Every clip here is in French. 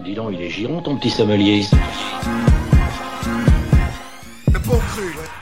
Dis donc, il est giron ton petit sommelier. Le bon cru.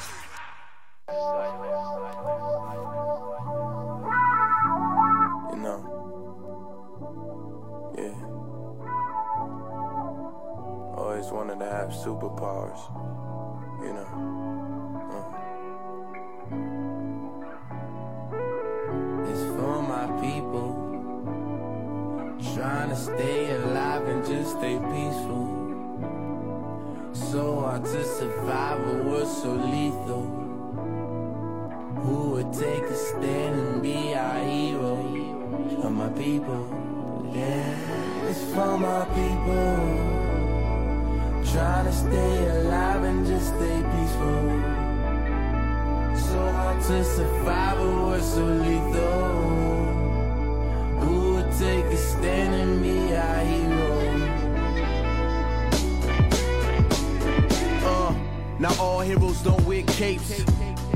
Capes,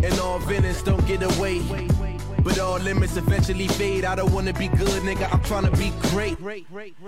and all villains don't get away. But all limits eventually fade. I don't wanna be good, nigga. I'm trying to be great.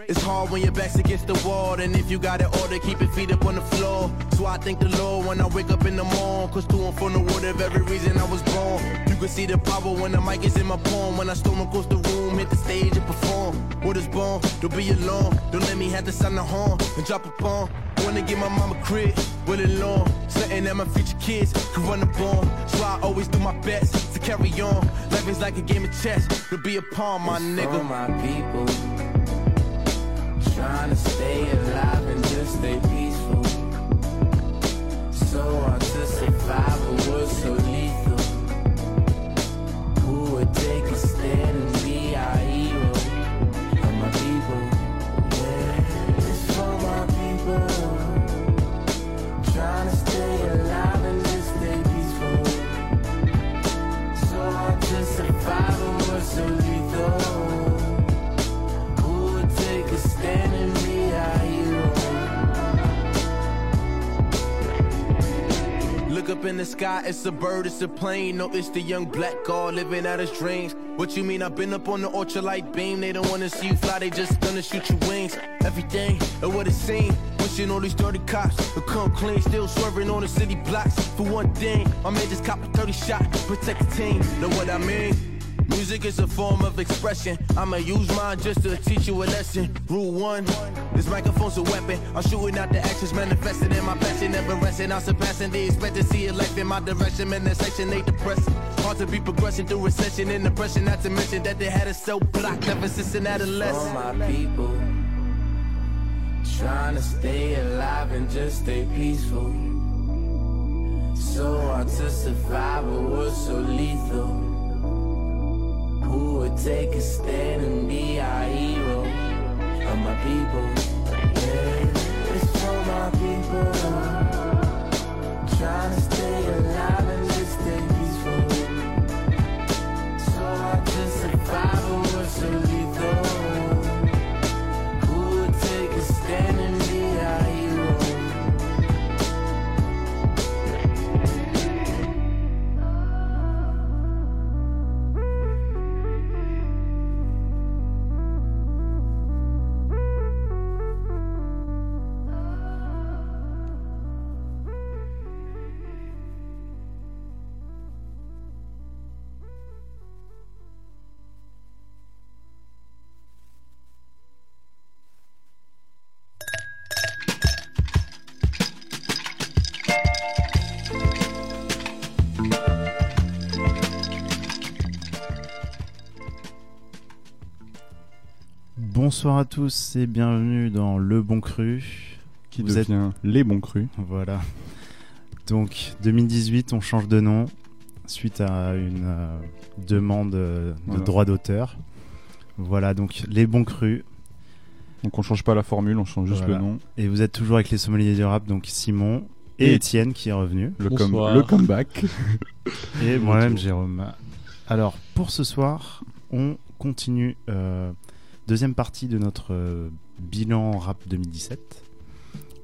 It's hard when your back's against the wall, and if you got it order, keep your feet up on the floor. So I thank the Lord when I wake up in the morning, cause to and from the word of every reason I was born. You can see the power when the mic is in my palm. When I storm across the room, hit the stage and perform. What is born, don't be alone. Don't let me have to sound the horn and drop a bomb. Wanna get my mama crib, with it long. Something that my future kids could run up on. So I always do my best to carry on. Life is like a game of chess, to be a pawn, my For nigga. my people, trying to stay alive and just stay peaceful. So hard a bird, it's a plane. No, it's the young black guy living out his dreams. What you mean? I've been up on the ultralight beam. They don't wanna see you fly, they just gonna shoot your wings. Everything, and what it seems. Pushing all these dirty cops, to come clean, still swerving on the city blocks. For one thing, my man just cop a 30 shot, protect the team. Know what I mean? Music is a form of expression. I'ma use mine just to teach you a lesson. Rule one, this microphone's a weapon. I'm shooting out the actions, manifesting in my passion, never resting. I'm surpassing the expectancy in my direction. Man, that section ain't depressing. Hard to be progressing through recession and depression. Not to mention that they had us so blocked ever since an adolescent. my people, trying to stay alive and just stay peaceful. So hard to survive, but so lethal. Who would take a stand and be our hero? For my people, yeah, it's for my people. Trying to stay alive and just stay peaceful. So hard to survive, but we're so Bonsoir à tous et bienvenue dans Le Bon Cru. qui Vous êtes- devient les bons crus. Voilà. Donc 2018, on change de nom suite à une euh, demande euh, de Voilà. droit d'auteur. Voilà, donc Les Bons Crus. Donc on change pas la formule, on change juste Voilà. le nom. Et vous êtes toujours avec les sommeliers du rap, donc Simon et Et- Étienne qui est revenu. Le, com- Bonsoir. le comeback. Et moi-même, Jérôme. Alors, pour ce soir, on continue. euh, deuxième partie de notre euh, bilan rap 2017.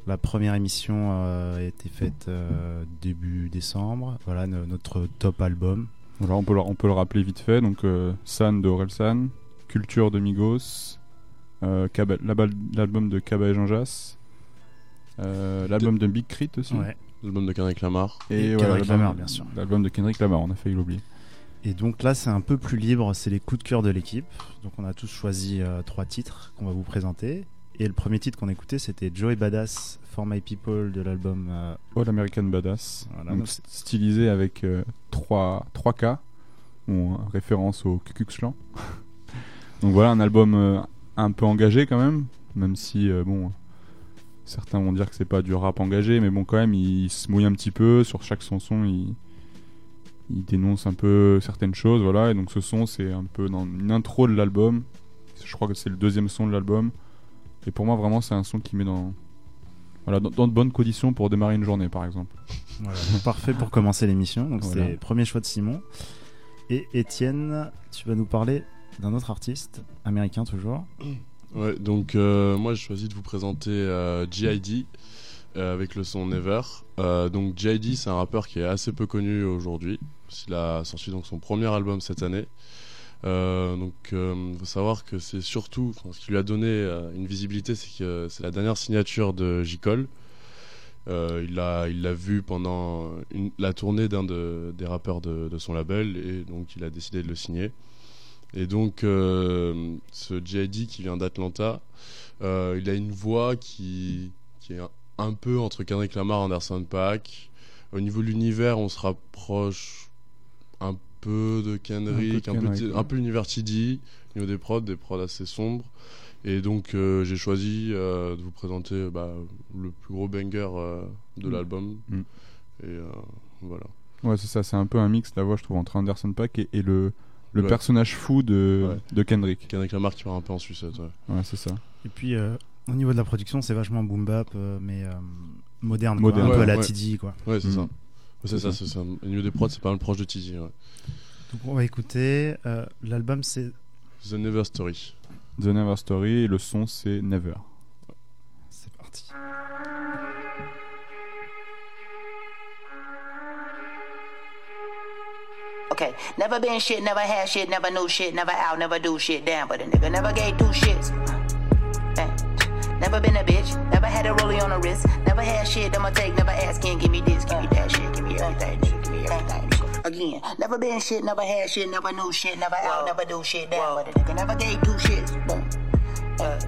La première émission euh, a été faite euh, début décembre. Voilà no- notre top album. Voilà, on peut, le, on peut le rappeler vite fait. Donc euh, San de Orelsan, Culture de Migos, euh, l'album de Kaba et Jean Jass, euh, l'album de Big Crit aussi, Ouais. L'album de Kendrick Lamar. Et ouais, Kendrick l'album- Lamar, bien sûr. L'album de Kendrick Lamar, on a failli l'oublier. Et donc là, c'est un peu plus libre, c'est les coups de cœur de l'équipe. Donc on a tous choisi euh, trois titres qu'on va vous présenter. Et le premier titre qu'on écoutait, c'était Joey Badass For My People de l'album. euh, All American Badass, Voilà, donc donc st- stylisé avec euh, 3, 3K, en référence au Ku Klan. donc voilà, un album euh, un peu engagé quand même, même si, euh, bon, certains vont dire que c'est pas du rap engagé, mais bon, quand même, il, se mouille un petit peu, sur chaque chanson, il, il dénonce un peu certaines choses, voilà, et donc ce son, c'est un peu dans une intro de l'album, je crois que c'est le deuxième son de l'album, et pour moi, vraiment, c'est un son qui met dans... Voilà, dans, dans de bonnes conditions pour démarrer une journée, par exemple. voilà, parfait pour commencer l'émission. Donc Voilà. c'était le premier choix de Simon. Et Étienne, tu vas nous parler d'un autre artiste, américain toujours. Ouais, donc euh, moi j'ai choisi de vous présenter euh, G.I.D. euh, avec le son Never. Euh, donc G.I.D. c'est un rappeur qui est assez peu connu aujourd'hui. Il a sorti donc son premier album cette année. Euh, donc il faut savoir que c'est surtout, ce qui lui a donné une visibilité, c'est que c'est la dernière signature de J. Cole. Il l'a il l'a vu pendant la tournée d'un de, des rappeurs de, son label et donc il a décidé de le signer. Et donc ce JID qui vient d'Atlanta, il a une voix qui est un, peu entre Kendrick Lamar et Anderson Paak. Au niveau de l'univers, on se rapproche un peu de Kendrick, un peu, Kendrick, de- ouais. un peu l'univers TD, au niveau des prods, des prods assez sombres. Et donc euh, j'ai choisi euh, de vous présenter bah, le plus gros banger euh, de Mm. l'album. Mm. Et euh, voilà. Ouais, c'est ça, c'est un peu un mix, la voix, je trouve, entre Anderson Paak et, et le, le Ouais. personnage fou de, Ouais. de Kendrick. Kendrick Lamar qui part un peu en sucette. Ouais. Ouais, c'est ça. Et puis euh, au niveau de la production, c'est vachement boom bap, euh, mais euh, moderne, quoi, Moderne. un peu à la Ouais, ouais. TD quoi. Ouais, c'est Mm. ça. Ouais, C'est ça, c'est ça. Au niveau des prods, c'est pas mal proche de TD. Ouais. Donc on va écouter. euh, L'album c'est The Never Story. The Never Story, et le son, c'est Never. c'est parti. Okay, never been shit, never had shit, never knew shit, never out, never do shit, damn, but a nigga never gave two shits. Eh, Never been a bitch, never had a rollie on the wrist, never had shit I'ma take, never asking, give me this, give me that shit, give me everything, nigga, give me everything, nigga. Again, never been shit, never had shit, never knew shit, never out, never do shit, damn, but a nigga never gave two shits. Boom. Uh,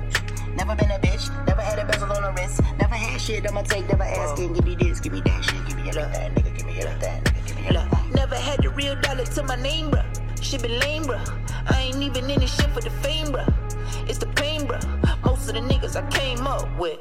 Never been a bitch, never had a bezel on the wrist, never had shit I'ma take, never asking, give me this, give me that shit, give me everything, nigga, give me everything, nigga, give me everything. Never had the real dollar to my name, bruh. Shit been lame, bruh. I ain't even in this shit for the fame, bruh. It's the pain, bruh. Most of the niggas I came up with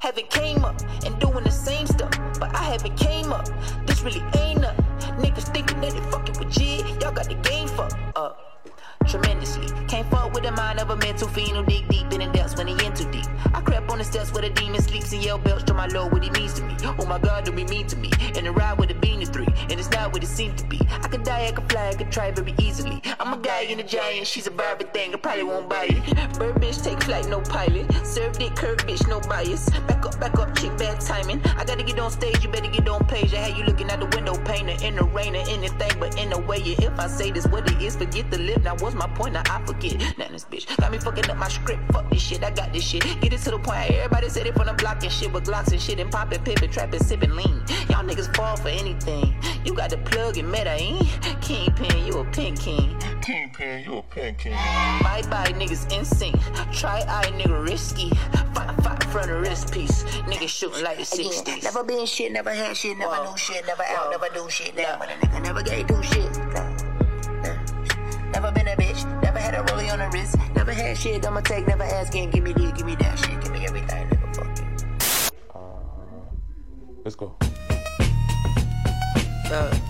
haven't came up and doing the same stuff, but I haven't came up. This really ain't nothing. Niggas thinking that they fucking with G, y'all got the game fucked up tremendously. Can't fuck with the mind of a mental fiend who dig deep in the depths when he in too deep. I crept on the steps where the demon sleeps and yell belch to my lord what he means to me. Oh my god, don't be mean to me. And a ride with a bean three, and it's not what it seemed to be. I could die, I could fly, I could try very easily. I'm a guy in a giant, she's a Barbie thing, I probably won't buy it. Bird bitch, take flight, no pilot. Served it, curve bitch, no bias. Back up, back up, chick, bad timing. I gotta get on stage, you better get on page. I had you looking out the window, painter, in the rain or anything, but in a way, if I say this what it is, forget the lip. Now what's my point? Now I forget. Now this bitch got me fucking up my script. Fuck this shit, I got this shit. Get it to the point, everybody said it from the block and shit with glocks and shit and popping, pippin', trapping, sipping lean. Y'all niggas fall for anything. You got the plug and meta, ain't? Kingpin, you a pin king. Kingpin, you a pen king. Bye bye, niggas insane. Try eye, nigga risky. Fight, fight front of wrist piece. Niggas shooting like the 60s. Never been shit, never had shit, never knew shit, never out, never do shit. Damn, but a nigga never gave do shit. Never been a bitch, never had a rollie on the wrist, never had shit I'ma take, never asking, give me this, give me that shit, give me everything, nigga, fuck it. Uh, let's go. Yeah.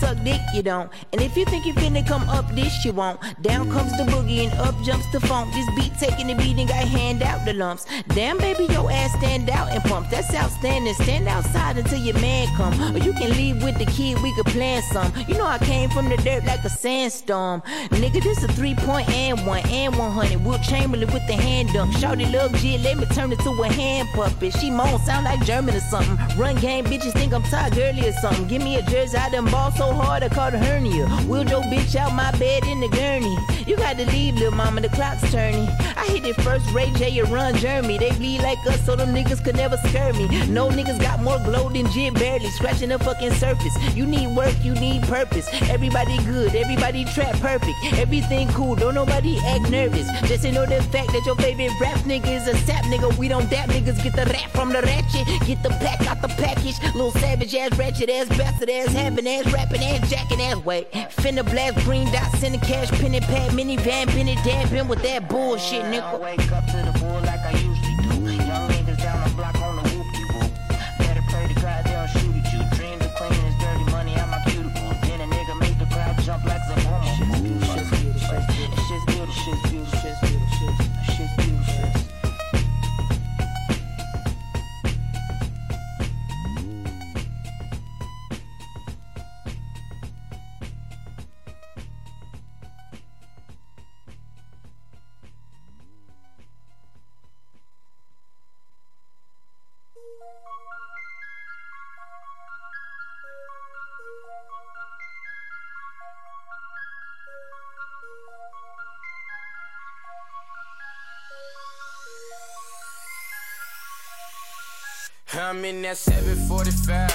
Suck dick? You don't. And if you think you finna come up this, you won't. Down comes the boogie and up jumps the funk. This beat taking the beat and got hand out the lumps. Damn, baby, your ass stand out and pump. That's outstanding. Stand outside until your man come. Or you can leave with the kid, we could plan some. You know I came from the dirt like a sandstorm. Nigga, this a three point and one and 100. Will Chamberlain with the hand dunk. Shorty love G, let me turn it to a hand puppet. She moan, sound like German or something. Run game, bitches think I'm Todd Gurley or something. Give me a jersey, I done ball so hard I caught a hernia. Wheeled your bitch out my bed in the gurney. You got to leave, little mama, the clock's turning. I hit it first, Ray J and Run Jeremy. They bleed like us, so them niggas could never scare me. No niggas got more glow than Jim barely scratching the fucking surface. You need work, you need purpose. Everybody good, everybody trap perfect. Everything cool, don't nobody act nervous. Just to know the fact that your favorite rap nigga is a sap nigga. We don't dap niggas, get the rap from the ratchet. Get the pack out the package. Little savage ass, ratchet ass, bastard ass, having ass, rapping pimpin' ass, jackin' ass way. Finna blast green dots in the cash, penny pad, minivan, penny damn, been with that bullshit, nigga. I wake up to the bull like I used I'm in that 745.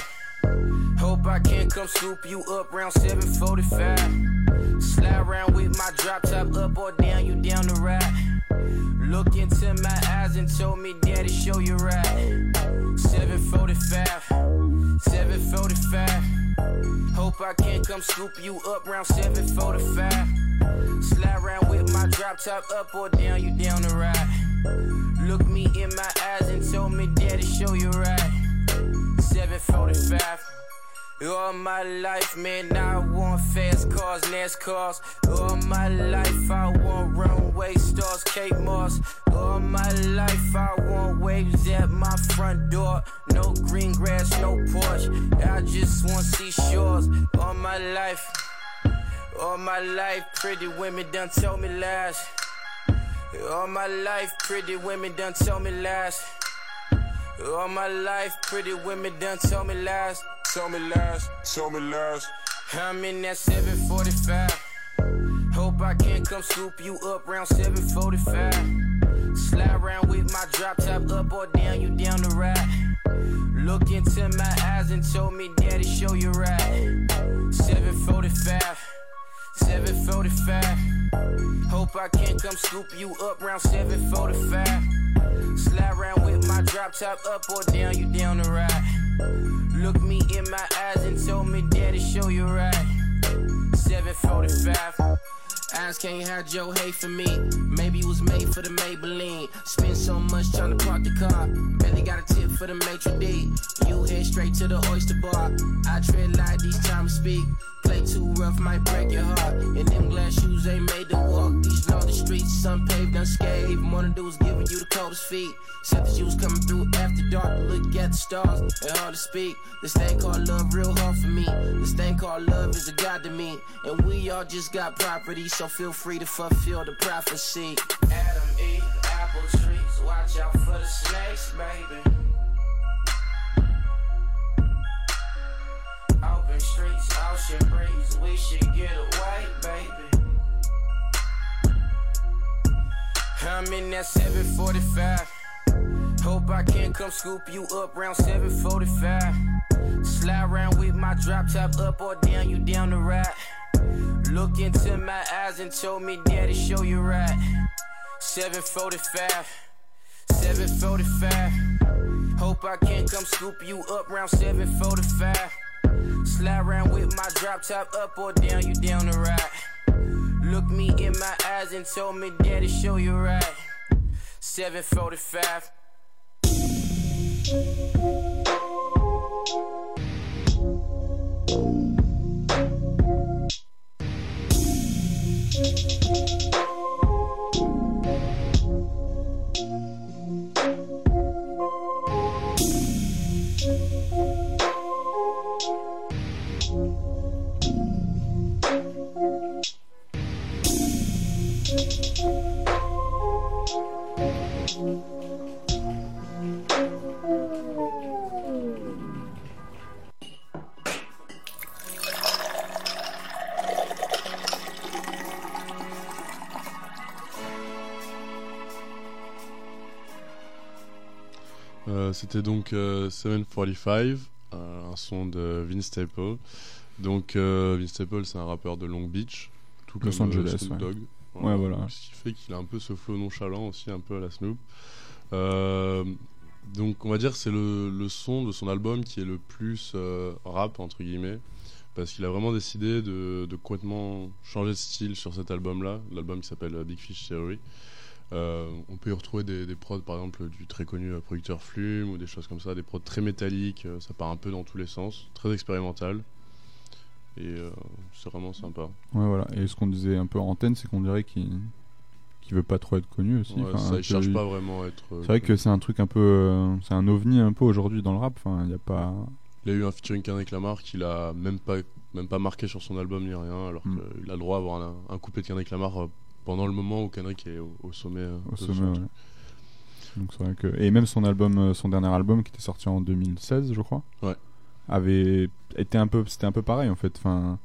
Hope I can come scoop you up round 745. Slide around with my drop top up or down, you down the ride. Look into my eyes and told me, Daddy, show you right. 745, 745. Hope I can come scoop you up round 745. Slide around with my drop top up or down, you down the ride. In my eyes and told me, Daddy, show you right. 745. All my life, man, I want fast cars, NASCARs. All my life, I want runway stars, Kate Moss. All my life, I want waves at my front door. No green grass, no porch. I just want seashores. All my life, all my life, pretty women done tell me lies. All my life, pretty women done tell me lies. All my life, pretty women done tell me lies. Tell me lies, tell me lies. I'm in that 745. Hope I can come scoop you up round 745. Slide around with my drop top up or down, you down the ride. Look into my eyes and told me, Daddy, show you right. 745. 745. Hope I can come scoop you up round 745. Slide around with my drop top up or down, you down the ride. Look me in my eyes and told me, Daddy, show you right. 745. Eyes can't hide your hate for me. Maybe it was made for the Maybelline. Spend so much trying to park the car. Barely got a tip for the maitre d'. You head straight to the oyster bar. I tread light these time to speak. Play too rough, might break your heart. And them glass shoes ain't made to walk. These lonely streets, unpaved, unscathed. More to do is giving you the coldest feet. Said that you was coming through after dark look at the stars. And hard to speak. This thing called love real hard for me. This thing called love is a god to me. And we all just got property, so feel free to fulfill the prophecy. Adam eat apple trees. Watch out for the snakes, baby. Open streets, ocean breeze. We should get away, baby. I'm in that 745. Hope I can come scoop you up round 745. Slide around with my drop top up or down, you down the ride. Look into my eyes and told me, Daddy, show you right. 745. 745. Hope I can come scoop you up round 745. Slide around with my drop top up or down, you down the ride. Look me in my eyes and told me, Daddy, show you right. 745. Euh, thank you. C'était donc euh, 745, euh, un son de Vince Staple. Donc euh, Vince Staple, c'est un rappeur de Long Beach, tout Los comme euh, Angeles, Snoop ouais. Dogg. Ouais, voilà. Ce qui fait qu'il a un peu ce flow nonchalant aussi, un peu à la Snoop. Euh, donc on va dire que c'est le, le son de son album qui est le plus euh, rap entre guillemets parce qu'il a vraiment décidé de, de complètement changer de style sur cet album là l'album qui s'appelle euh, Big Fish Theory Euh, on peut y retrouver des, des prods par exemple du très connu euh, producteur Flume ou des choses comme ça des prods très métalliques euh, ça part un peu dans tous les sens très expérimental et euh, c'est vraiment sympa Ouais, voilà. Et ce qu'on disait un peu en antenne, c'est qu'on dirait qu'il qu'il veut pas trop être connu aussi. Ouais, Enfin, ça, il cherche pas vraiment à être euh, C'est vrai que c'est un truc un peu. euh, c'est un ovni un peu aujourd'hui dans le rap. Enfin, il y a pas. Il a eu un featuring Kendrick Lamar qu'il a même pas, même pas marqué sur son album ni rien, alors Mm. qu'il a le droit d'avoir un, un couplet de Kendrick Lamar euh, pendant le moment où Kendrick est au, au sommet. euh, au de sommet, son ouais. Donc c'est vrai que et même son album, euh, son dernier album qui était sorti en 2016, je crois, Ouais. avait été un peu, c'était un peu pareil en fait. Enfin,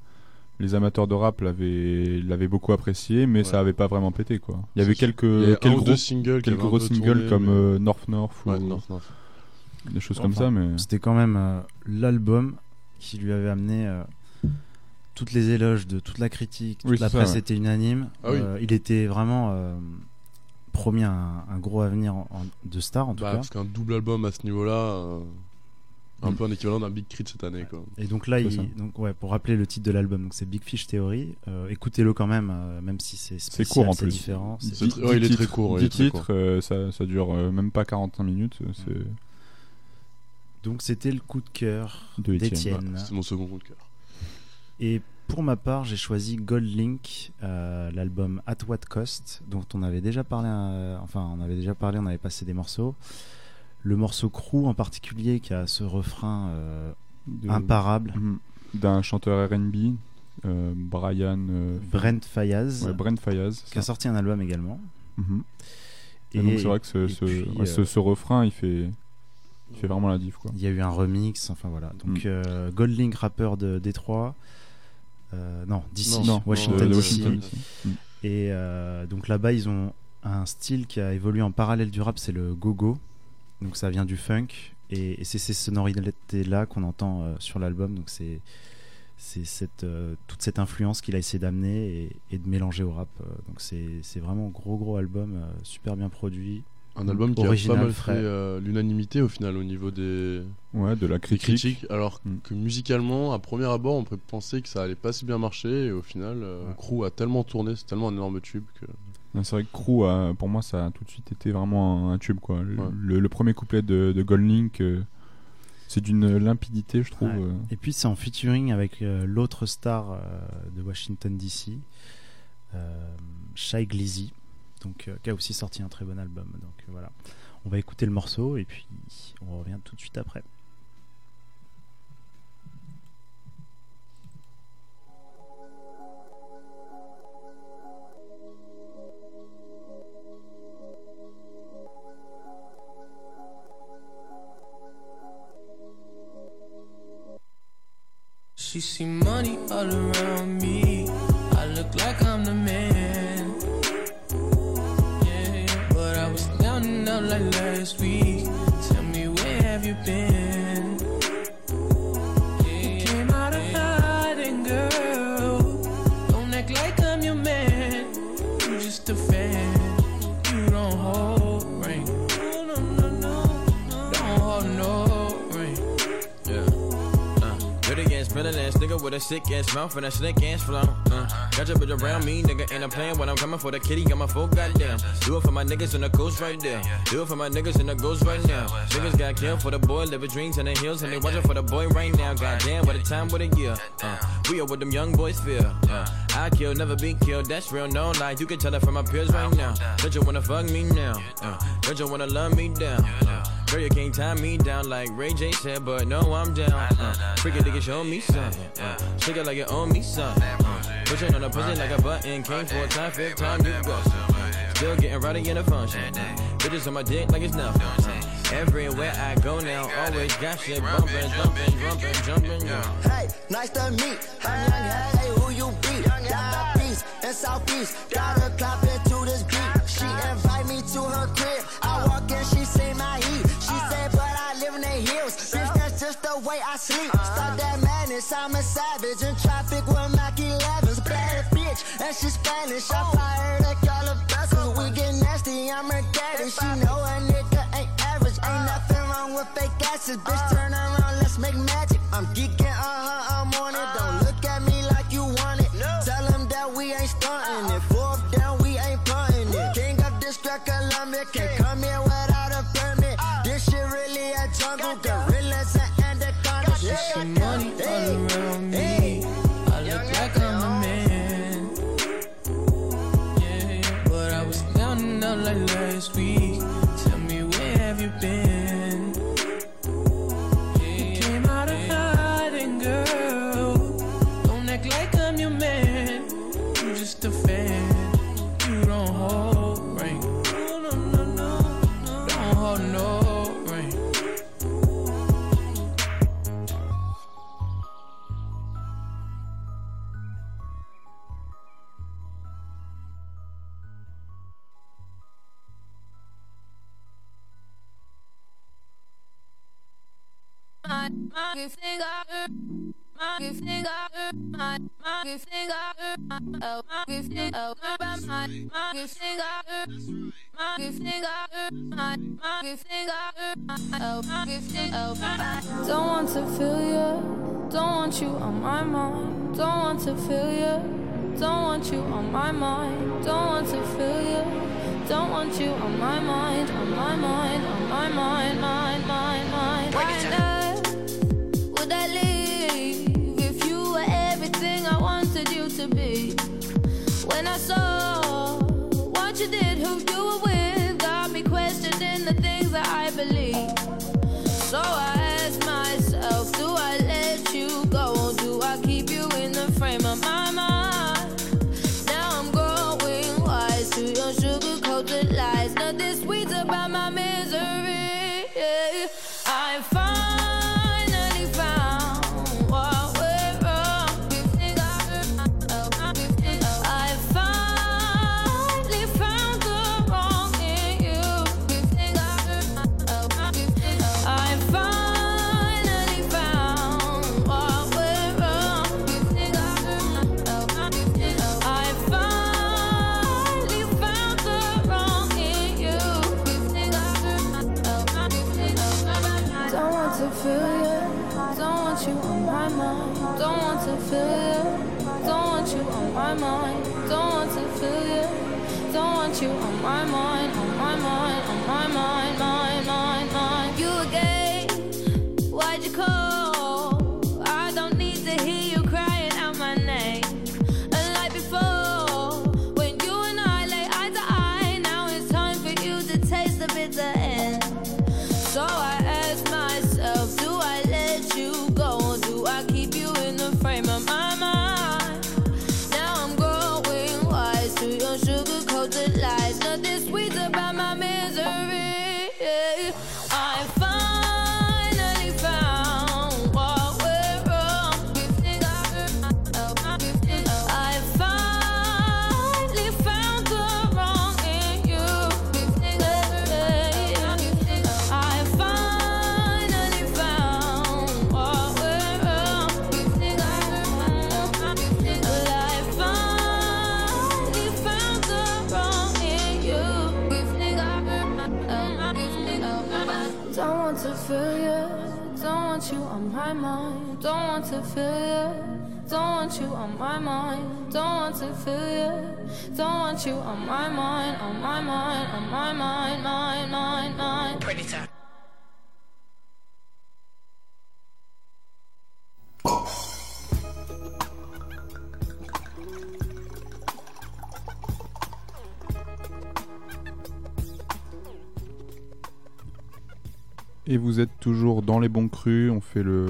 les amateurs de rap l'avaient, l'avaient beaucoup apprécié, mais Ouais. ça avait pas vraiment pété quoi. Il y avait C'est- quelques, y quelques gros, deux singles, quelques gros comme mais- euh, North North ou Ouais, North North. des choses comme ça, mais C'était quand même euh, l'album qui lui avait amené euh, toutes les éloges de toute la critique, toute Oui, la c'est ça, presse ouais. était unanime. Ah oui. Euh, il était vraiment euh, promis un, un gros avenir en- en- de star en tout Bah, cas. parce qu'un double album à ce niveau-là, euh, un Mm. peu un équivalent d'un Big Crit cette année. Quoi. Et donc là, C'est il, ça. donc ouais, pour rappeler le titre de l'album, donc c'est Big Fish Theory. Euh, Écoutez-le quand même, euh, même si c'est c'est spécial, court en c'est plus. différent. c'est- C'est ouais, il est très court, il dix est très titres, euh, ça, ça dure euh, même pas 45 minutes. C'est Donc c'était le coup de cœur d'Étienne. Ouais, c'est mon second coup de cœur. Et pour ma part, j'ai choisi Gold Link, euh, l'album At What Cost, dont on avait déjà parlé. euh, enfin, on avait déjà parlé, on avait passé des morceaux. Le morceau Crew en particulier, qui a ce refrain euh, de- imparable. Mhm. d'un chanteur R&B, Brian Brent Fayaz, ouais, Brent Fayaz. qui a sorti un album également. Mhm. Et, donc c'est vrai que ce, ce, puis, ouais, ce- ce refrain, il fait, il fait vraiment la diff quoi. Il y a eu un remix, enfin voilà. Donc Mm. Gold Link, rappeur de Détroit. Euh, non, d'ici, Non, Washington DC. DC. Mm. Et euh, donc là-bas, ils ont un style qui a évolué en parallèle du rap, c'est le go-go. Donc ça vient du funk. Et, et c'est ces sonorités-là qu'on entend euh, sur l'album. Donc c'est c'est cette, euh, toute cette influence qu'il a essayé d'amener et, et de mélanger au rap. Euh, donc c'est c'est vraiment gros gros album, euh, super bien produit. Un album qui Original, a pas mal frais. fait euh, l'unanimité au final au niveau des, Ouais, de la des critique. critiques, alors Mm. que musicalement, à premier abord, on pourrait penser que ça allait pas si bien marcher, et au final, euh, Ouais. Crew a tellement tourné, c'est tellement un énorme tube que. C'est vrai que Crew, a- pour moi, ça a tout de suite été vraiment un, un tube quoi. Le, Ouais. le- le premier couplet de, de Gold Link, euh, c'est d'une limpidité, je trouve. Ouais. euh. Et puis c'est en featuring avec euh, l'autre star euh, de Washington DC, euh, Shy Glizzy, euh, qui a aussi sorti un très bon album. Donc euh, voilà, on va écouter le morceau et puis on revient tout de suite après. The last week. Nigga with a sick ass mouth and a slick ass flow. Uh, got your bitch around me, nigga, and I'm playing when I'm coming for the kitty. Got my full goddamn. Do it for my niggas in the coast right there. Do it for my niggas in the ghost right now. Niggas got killed for the boy, living dreams in the hills, and they watching for the boy right now. Goddamn, what a time, what a year. Uh, we are what them young boys feel. Uh, I kill, never be killed. That's real, no lie. You can tell it from my peers right now. Don't you wanna fuck me now? Uh, don't you wanna love me down? Uh, Girl, you can't tie me down like Ray J said, but no, I'm down. Uh, freaky nigga, show me something. Uh, shake it like you owe me something. Uh, pushing on the pussy like a button. Came for a time, fifth time you go. Still getting rowdy in the function. Uh, bitches on my dick like it's nothing. Uh, everywhere I go now, always got shit bumping, jumping, jumping, jumping. Yeah. Hey, nice to meet. I'm young, hey, who you be? Got peace in Southeast. Got sleep. Stop that madness, I'm a savage in traffic with Mac 11s. Bad bitch, and she Spanish. I fired a Calabasas. We get nasty, I'm her daddy. She know a nigga ain't average. Ain't nothing wrong with fake asses. Bitch, turn around, let's make magic. I'm geeking, Don't want to feel you, don't want you on my mind. Don't want to feel you, don't want you on my mind. Don't want to feel you, don't want you on my mind, on my mind, on my mind, to feel you, don't want you on my mind. Don't want to feel you, don't want you on my mind, on my mind, on my mind, mind, mind, mind. Predator. Et vous êtes toujours dans les bons crus. On fait le,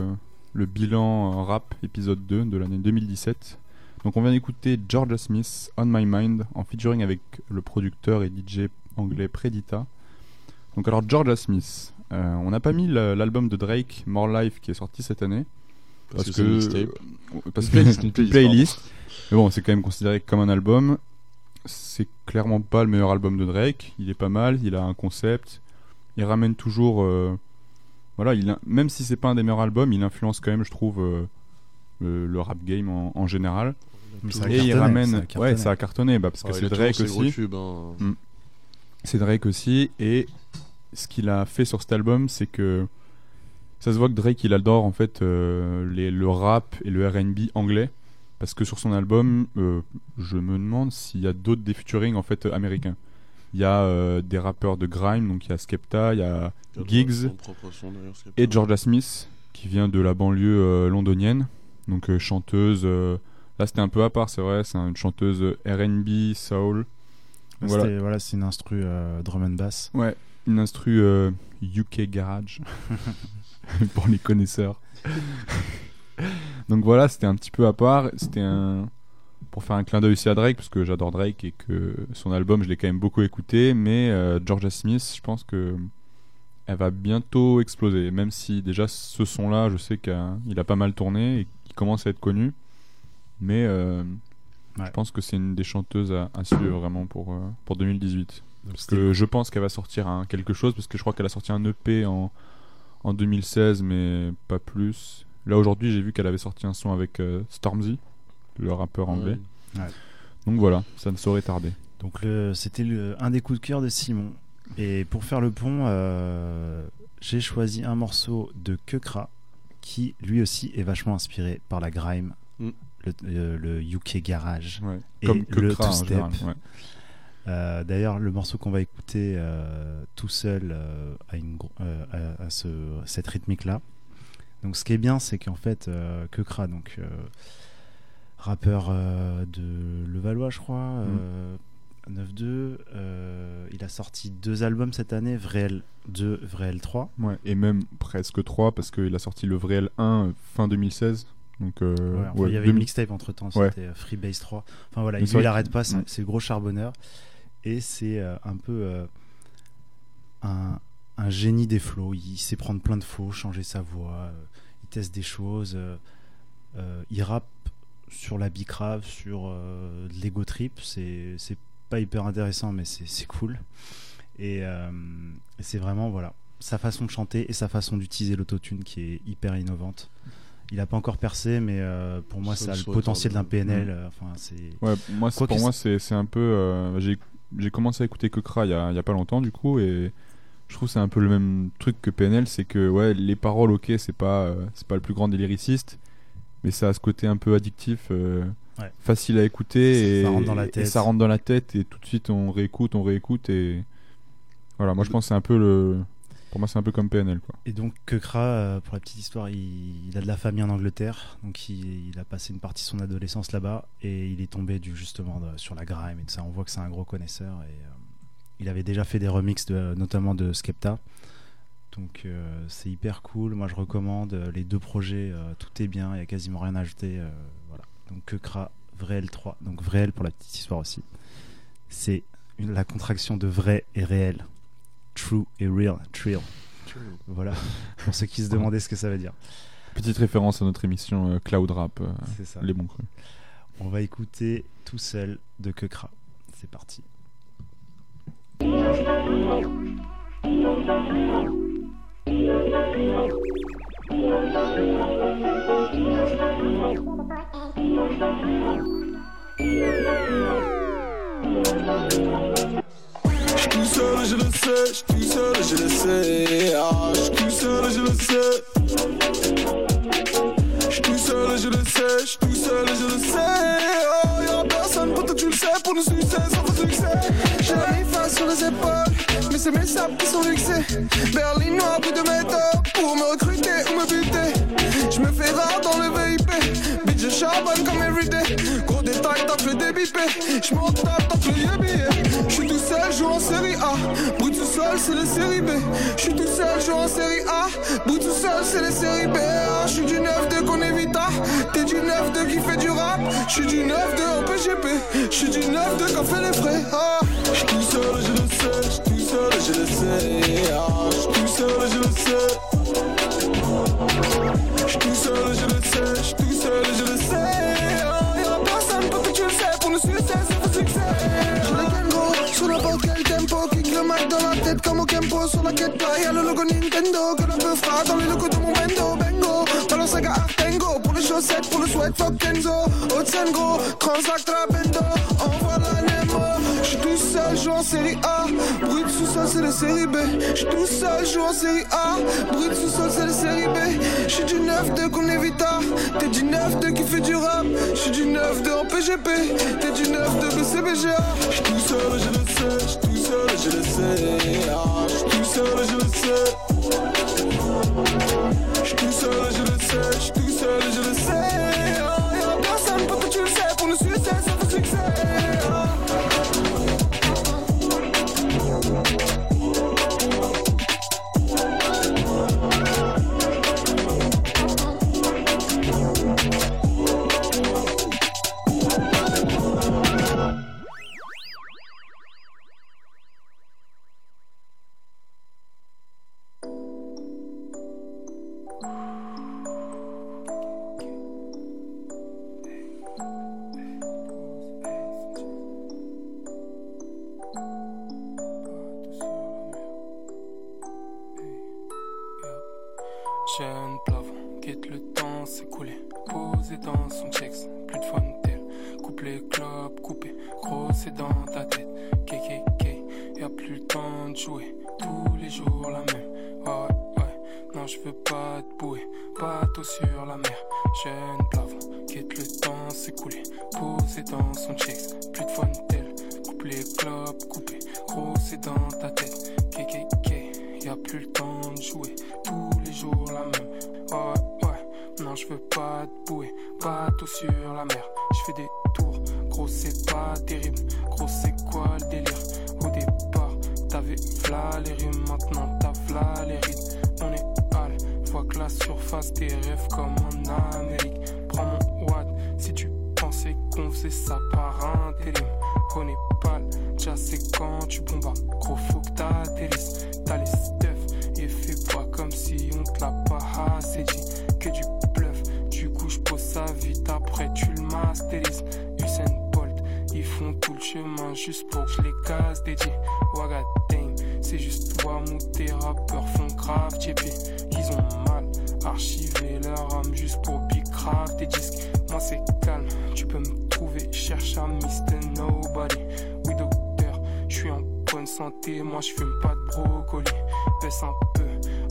le bilan euh, rap épisode 2 de l'année 2017. Donc on vient d'écouter Georgia Smith, On My Mind, en featuring avec le producteur et DJ anglais Predita. Donc alors Georgia Smith, euh, on n'a pas mis l'album de Drake, More Life, qui est sorti cette année. Parce que c'est euh, parce que playlist, une une playlist, playlist. Mais bon, c'est quand même considéré comme un album. C'est clairement pas le meilleur album de Drake. Il est pas mal, il a un concept. Il ramène toujours euh, voilà, il même si c'est pas un des meilleurs albums, il influence quand même, je trouve, euh, le, le rap game en, en général. Mais ça a Et il ramène, ça a ouais, cartonné. ça a cartonné, bah, parce que Ouais, c'est Drake aussi. hein. Mm. C'est Drake aussi, et ce qu'il a fait sur cet album, c'est que ça se voit que Drake il adore en fait euh, les, le rap et le R&B anglais, parce que sur son album, euh, je me demande s'il y a d'autres des featuring en fait américains. Il y a euh, des rappeurs de grime, donc il y a Skepta, il y a Giggs et Georgia Smith qui vient de la banlieue euh, londonienne, donc euh, chanteuse. euh, là c'était un peu à part, c'est vrai, c'est une chanteuse R&B soul. Voilà. Voilà, c'est une instru euh, drum and bass. Ouais, une instru euh, UK Garage pour les connaisseurs. Donc voilà, c'était un petit peu à part. C'était un pour faire un clin d'œil aussi à Drake parce que j'adore Drake et que son album je l'ai quand même beaucoup écouté. Mais euh, Georgia Smith, je pense que elle va bientôt exploser. Même si déjà ce son-là, je sais qu'il a pas mal tourné et qu'il commence à être connu. Mais euh, je pense que c'est une des chanteuses à, à suivre vraiment pour, euh, pour 2018. Parce que je pense qu'elle va sortir quelque chose, parce que je crois qu'elle a sorti un EP en, en 2016, mais pas plus. Là aujourd'hui, j'ai vu qu'elle avait sorti un son avec Stormzy, le rappeur anglais. Ouais. Donc voilà, ça ne saurait tarder. Donc c'était un des coups de cœur de Simon. Et pour faire le pont, euh, j'ai choisi un morceau de Kekra qui lui aussi est vachement inspiré par la grime, Mm. le, euh, le UK garage Ouais. et Comme le Kekra, général, ouais. Euh, D'ailleurs, le morceau qu'on va écouter euh, tout seul euh, une, euh, ce, cette rythmique-là. Donc, ce qui est bien, c'est qu'en fait, euh, Kekra, donc euh, rappeur euh, de Levallois, je crois, euh, 9-2, euh, il a sorti deux albums cette année, Vréel 2, Vréel 3. Ouais, et même presque 3, parce qu'il a sorti le vrai L1 euh, fin 2016. Donc, euh, Ouais, enfin, ouais, il y avait 2000 une mixtape entre temps, Ouais. c'était euh, Freebase 3. Enfin voilà, Mais il c'est lui, vrai il que- arrête pas, c'est Mm. le gros charbonneur. Et c'est euh, un peu euh, un, un génie des flows. Il sait prendre plein de flows, changer sa voix, euh, il teste des choses. euh, euh, il rappe sur la bicrave, sur euh, l'ego trip. C'est c'est pas hyper intéressant, mais c'est c'est cool. Et, euh, et c'est vraiment voilà sa façon de chanter et sa façon d'utiliser l'autotune qui est hyper innovante. Il a pas encore percé, mais euh, pour moi, Ça ça a le potentiel d'un. PNL. Euh, Enfin, c'est. Ouais, moi, Quoi pour que moi, c'est- un peu. euh, j'ai j'ai commencé à écouter Kekra il y a, il y a pas longtemps, du coup, et je trouve que c'est un peu le même truc que PNL, c'est que ouais, les paroles, ok, c'est pas euh, c'est pas le plus grand des lyricistes, mais ça a ce côté un peu addictif, euh, Ouais. facile à écouter, et Ça rentre dans la et tête. ça rentre dans la tête, et tout de suite on réécoute, on réécoute, et voilà, moi je pense que c'est un peu le. Pour moi, c'est un peu comme PNL, quoi. Et donc Kekra, euh, pour la petite histoire, il, il a de la famille en Angleterre, donc il, il a passé une partie de son adolescence là-bas et il est tombé du justement de- sur la grime et tout ça. On voit que c'est un gros connaisseur et euh, il avait déjà fait des remixes de, notamment de Skepta. Donc euh, c'est hyper cool. Moi je recommande euh, les deux projets. euh, tout est bien, il y a quasiment rien à ajouter. euh, voilà. Donc Kekra, Vrel 3. Donc Vrel pour la petite histoire aussi. C'est une- la contraction de vrai et réel. True et real. Trill. Voilà. Pour ceux qui se demandaient ce que ça veut dire. Petite référence à notre émission euh, Cloud Rap, euh, C'est ça. les bons crus. On va écouter tout seul de Kekra. C'est parti. Tout seul je le sais, tout seul je le sais. Ah, tout seul je. Oh, y'a personne pour toi, tu le succès, sans succès. Sur les épaules, mais c'est mes sables qui sont luxés. Berlinois, bout de méthode, pour me recruter ou me buter. J'me fais rare dans le VIP, je charbonne comme everyday. Gros détail, débipé. J'm'en tape. J'suis tout seul, joue en série A. Bout tout seul, c'est les séries B. J'suis tout seul, joue en série A. Bout tout seul, c'est les séries B. Ah, J'suis du 9 de qu'on évita. T'es du 9 de qui fait du rap. J'suis du 9 de en PGP. J'suis du 9 de qu'on fait les frais. Ah, j'suis tout seul, je le sais. J'suis tout seul, je le sais. Ah, j'suis tout seul, je le sais. J'suis tout seul, je le sais, j'suis tout seul, je le sais. Oh, y'a personne pour que tu le sais, pour nous succès, c'est pour succès. Je le gros, sur n'importe quel tempo, kick le mic dans la tête comme au Kempo, sur la quête là, y'a le logo Nintendo que l'on peut fera dans les locaux de mon bendo. Bengo, balance gars Artengo pour les chaussettes, pour le sweat, fuck Kenzo. Gros, transact trapendo, envoie la. Seul, joue en série A. Bruit de sous-sol, c'est la série B. J'suis tout seul, joue en série A. Bruit de sous-sol, c'est la série B. J'suis du 9-2 qu'on évita. T'es du 9-2 qui fait du rap. J'suis du 9-2 en PGP. T'es du 9-2 BCBGA. J'suis tout seul, je le sais. J'suis tout seul, je le sais. Ah, J'suis tout seul, je le sais. J'suis tout seul, je le sais. J'suis tout seul, je le sais. Ah, Y'a personne pour tu le sais. Pour nous succès, ça fait succès. Dans son checks, plus de. Coupe les clopes, coupé, gros c'est dans ta tête. KKK, y'a plus le temps de jouer. Tous les jours la même. Ouais, ouais, non je veux pas te bouer. Bateau sur la mer. Jeune plafond, quitte le temps s'écouler. Posé dans son checks, plus de tel. Coupe les clopes, coupé, gros c'est dans ta tête. KKK, y'a plus le temps de jouer. Tous les jours la même. Ouais, non, je veux pas te bouer. Bateau sur la mer, je fais des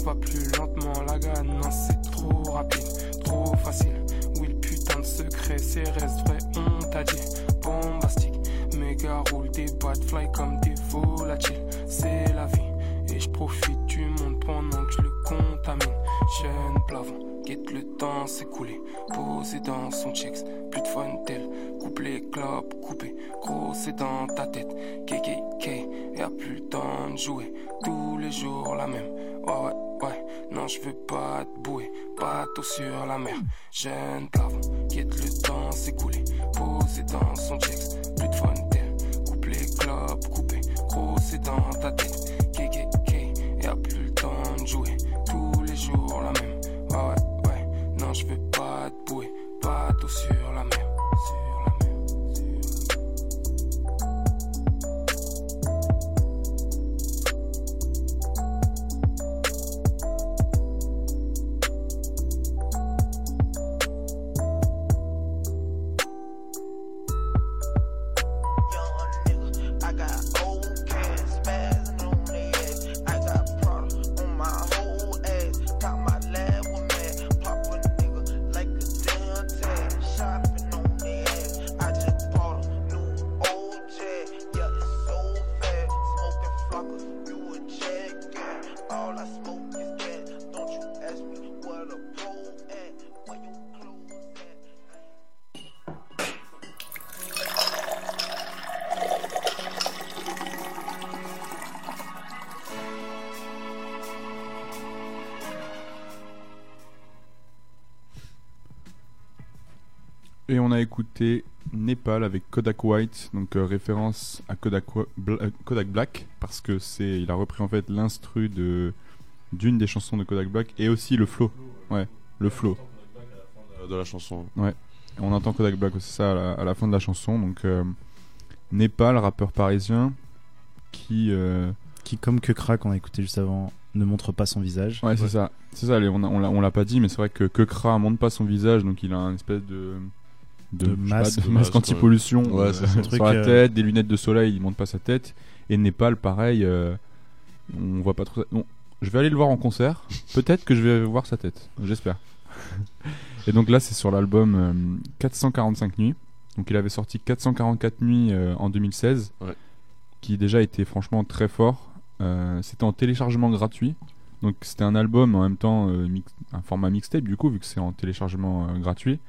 va plus lentement, la ganace c'est trop rapide, trop facile. Oui le putain de secret, c'est reste vrai, on t'a dit. Bombastique, méga roule des bad fly comme des volatiles. C'est la vie, et je profite du monde pendant que je le contamine. Jeune plafond, guette le temps s'écouler. Posé dans son checks, plus de fun tel. Coupe les clopes, coupé, gros c'est dans ta tête. KKK, y'a plus le temps de jouer. Tous les jours la même. Ouais, non je veux pas te bouer. Bateau sur la mer. Jeune plafond, guette le temps s'écouler. Posé dans son checks, plus de tel. Coupe les clopes, coupé, gros c'est dans ta tête. KKK, y'a plus le temps de jouer. Tous les jours la même. Ouais, ouais, ouais, non je veux pas te bouer. Bateau sur la mer. Écouté Népal avec Kodak White, donc euh, référence à Kodak, Bla- euh, Kodak Black, parce que c'est, il a repris en fait l'instru de d'une des chansons de Kodak Black et aussi le flow. Ouais, le flow. De la chanson. Ouais. On entend Kodak Black, c'est ça à la, à la fin de la chanson. Donc euh, Népal, rappeur parisien, qui euh, qui, comme que Kra qu'on a écouté juste avant, ne montre pas son visage. Ouais, c'est ça. C'est ça, on a- on l'a on l'a pas dit, mais c'est vrai que Kekra monte pas son visage, donc il a un espèce de. De pas, de masque anti-pollution ouais. Euh, sur Truc, la euh, tête, des lunettes de soleil, il monte pas sa tête. Et Népal, pareil, euh, on voit pas trop ça. Bon, je vais aller le voir en concert. Peut-être que je vais voir sa tête, j'espère. Et donc là, c'est sur l'album euh, 445 nuits. Donc il avait sorti 444 nuits euh, en 2016, Ouais. qui déjà était franchement très fort. Euh, c'était en téléchargement gratuit. Donc c'était un album en même temps euh, mix- un format mixtape du coup vu que c'est en téléchargement euh, gratuit.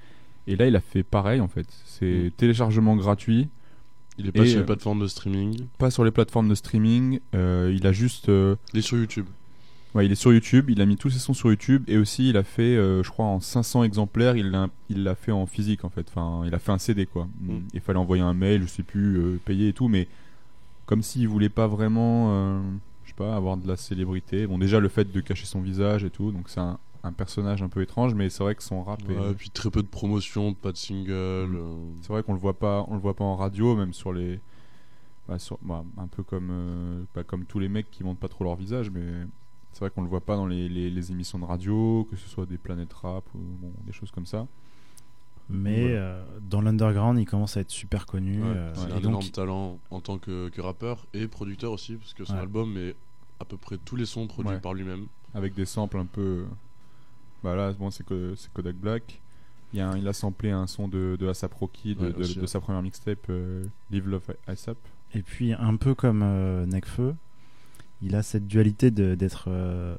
Et là il a fait pareil en fait. C'est Mm. téléchargement gratuit. Il est pas sur euh, les plateformes de streaming. Pas sur les plateformes de streaming. euh, il a juste. euh, Il est sur YouTube. Ouais, il est sur YouTube, il a mis tous ses sons sur YouTube et aussi il a fait, euh, je crois, en 500 exemplaires, il l'a il l'a fait en physique en fait. Enfin, il a fait un CD quoi. Mm. Il fallait envoyer un mail, je sais plus, euh, payer et tout, mais comme s'il voulait pas vraiment, euh, je sais pas, avoir de la célébrité. Bon, déjà le fait de cacher son visage et tout, donc c'est un, un personnage un peu étrange, mais c'est vrai que son rap est. Ouais, puis très peu de promotion, pas de single. Mm. euh, C'est vrai qu'on le voit pas, on le voit pas en radio, même sur les, bah, sur- bah, un peu comme, euh, pas comme tous les mecs qui montrent pas trop leur visage, mais c'est vrai qu'on le voit pas dans les, les- les émissions de radio, que ce soit des planètes rap ou bon, des choses comme ça. Mais euh, dans l'underground, il commence à être super connu. ouais, euh, c'est et un donc, énorme talent en tant que, que rappeur et producteur aussi, parce que son Ouais. album est à peu près tous les sons produits Ouais. par lui-même. Avec des samples un peu, bah là, bon, c'est que c'est Kodak Black. Il, a il a samplé un son de, de ASAP Rocky, de, Ouais, de- aussi, de ouais. sa première mixtape, euh, Live Love ASAP. Et puis, un peu comme euh, Nekfeu, il a cette dualité d'être euh,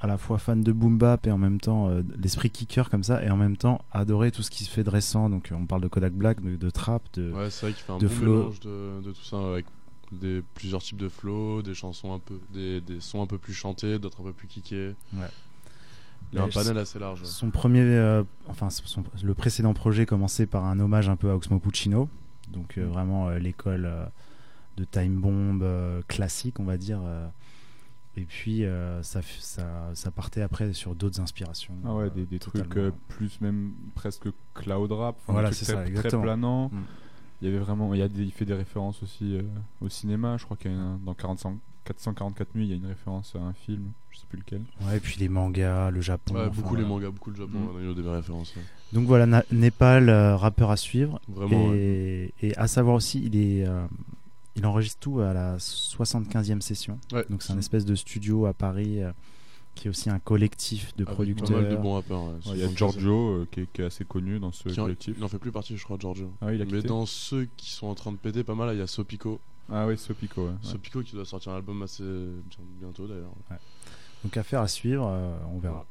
à la fois fan de boom bap et en même temps euh, l'esprit kicker comme ça, et en même temps adorer tout ce qui se fait de récent. Donc, on parle de Kodak Black, de, de trap, de. Ouais, c'est vrai qu'il fait un de bon flow. mélange de, de tout ça avec des, plusieurs types de flow, des chansons un peu, des, des sons un peu plus chantés, d'autres un peu plus kickés. Ouais. Il a un panel assez large. ouais. Son premier, euh, enfin son- le précédent projet commençait par un hommage un peu à Oxmo Puccino, donc euh, vraiment euh, l'école euh, de Time Bomb euh, classique, on va dire. euh. et puis euh, ça, f- ça, ça partait après sur d'autres inspirations. Ah ouais, des, des trucs euh, plus même presque cloud rap, enfin, Voilà, c'est ça, très, très exactement. planant. Mm. Il y avait vraiment, il y a des, il fait des références aussi euh, au cinéma. Je crois qu'il y a un- dans 45 444 nuits, il y a une référence à un film, je sais plus lequel. Ouais, et puis les mangas, le Japon. Ouais, enfin, beaucoup les mangas, beaucoup le Japon, Mm. on a eu des références. ouais. Donc voilà, Na- Népal, euh, rappeur à suivre. Vraiment, Et, et à savoir aussi, il est, euh, il enregistre tout à la 75e session. Ouais. Donc c'est un espèce de studio à Paris euh, qui est aussi un collectif de Avec producteurs. Pas mal de bons rappeurs. ouais, Ouais, Il y a Giorgio euh, qui, est, qui est assez connu dans ce qui en- collectif. Il en fait plus partie, je crois, Giorgio. Ah il a Mais quitté. dans ceux qui sont en train de péter pas mal, il y a Sopico. Ah oui, Sopico. Ouais. Sopico qui doit sortir un album assez bientôt d'ailleurs. Donc affaire à suivre, euh, on verra.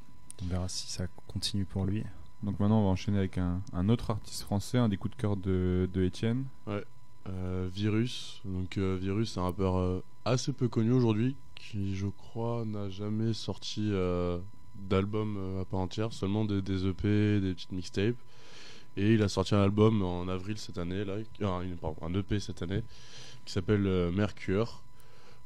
On verra si ça continue pour lui. Donc maintenant, on va enchaîner avec un, un autre artiste français, un des coups de cœur de, de Étienne. Ouais. Euh, Virus. Donc euh, Virus, c'est un rappeur euh, assez peu connu aujourd'hui, qui je crois n'a jamais sorti euh, d'album euh, à part entière, seulement des, des EP, des petites mixtapes. Et il a sorti un album en avril cette année, là, pardon, un EP cette année, qui s'appelle euh, Mercure.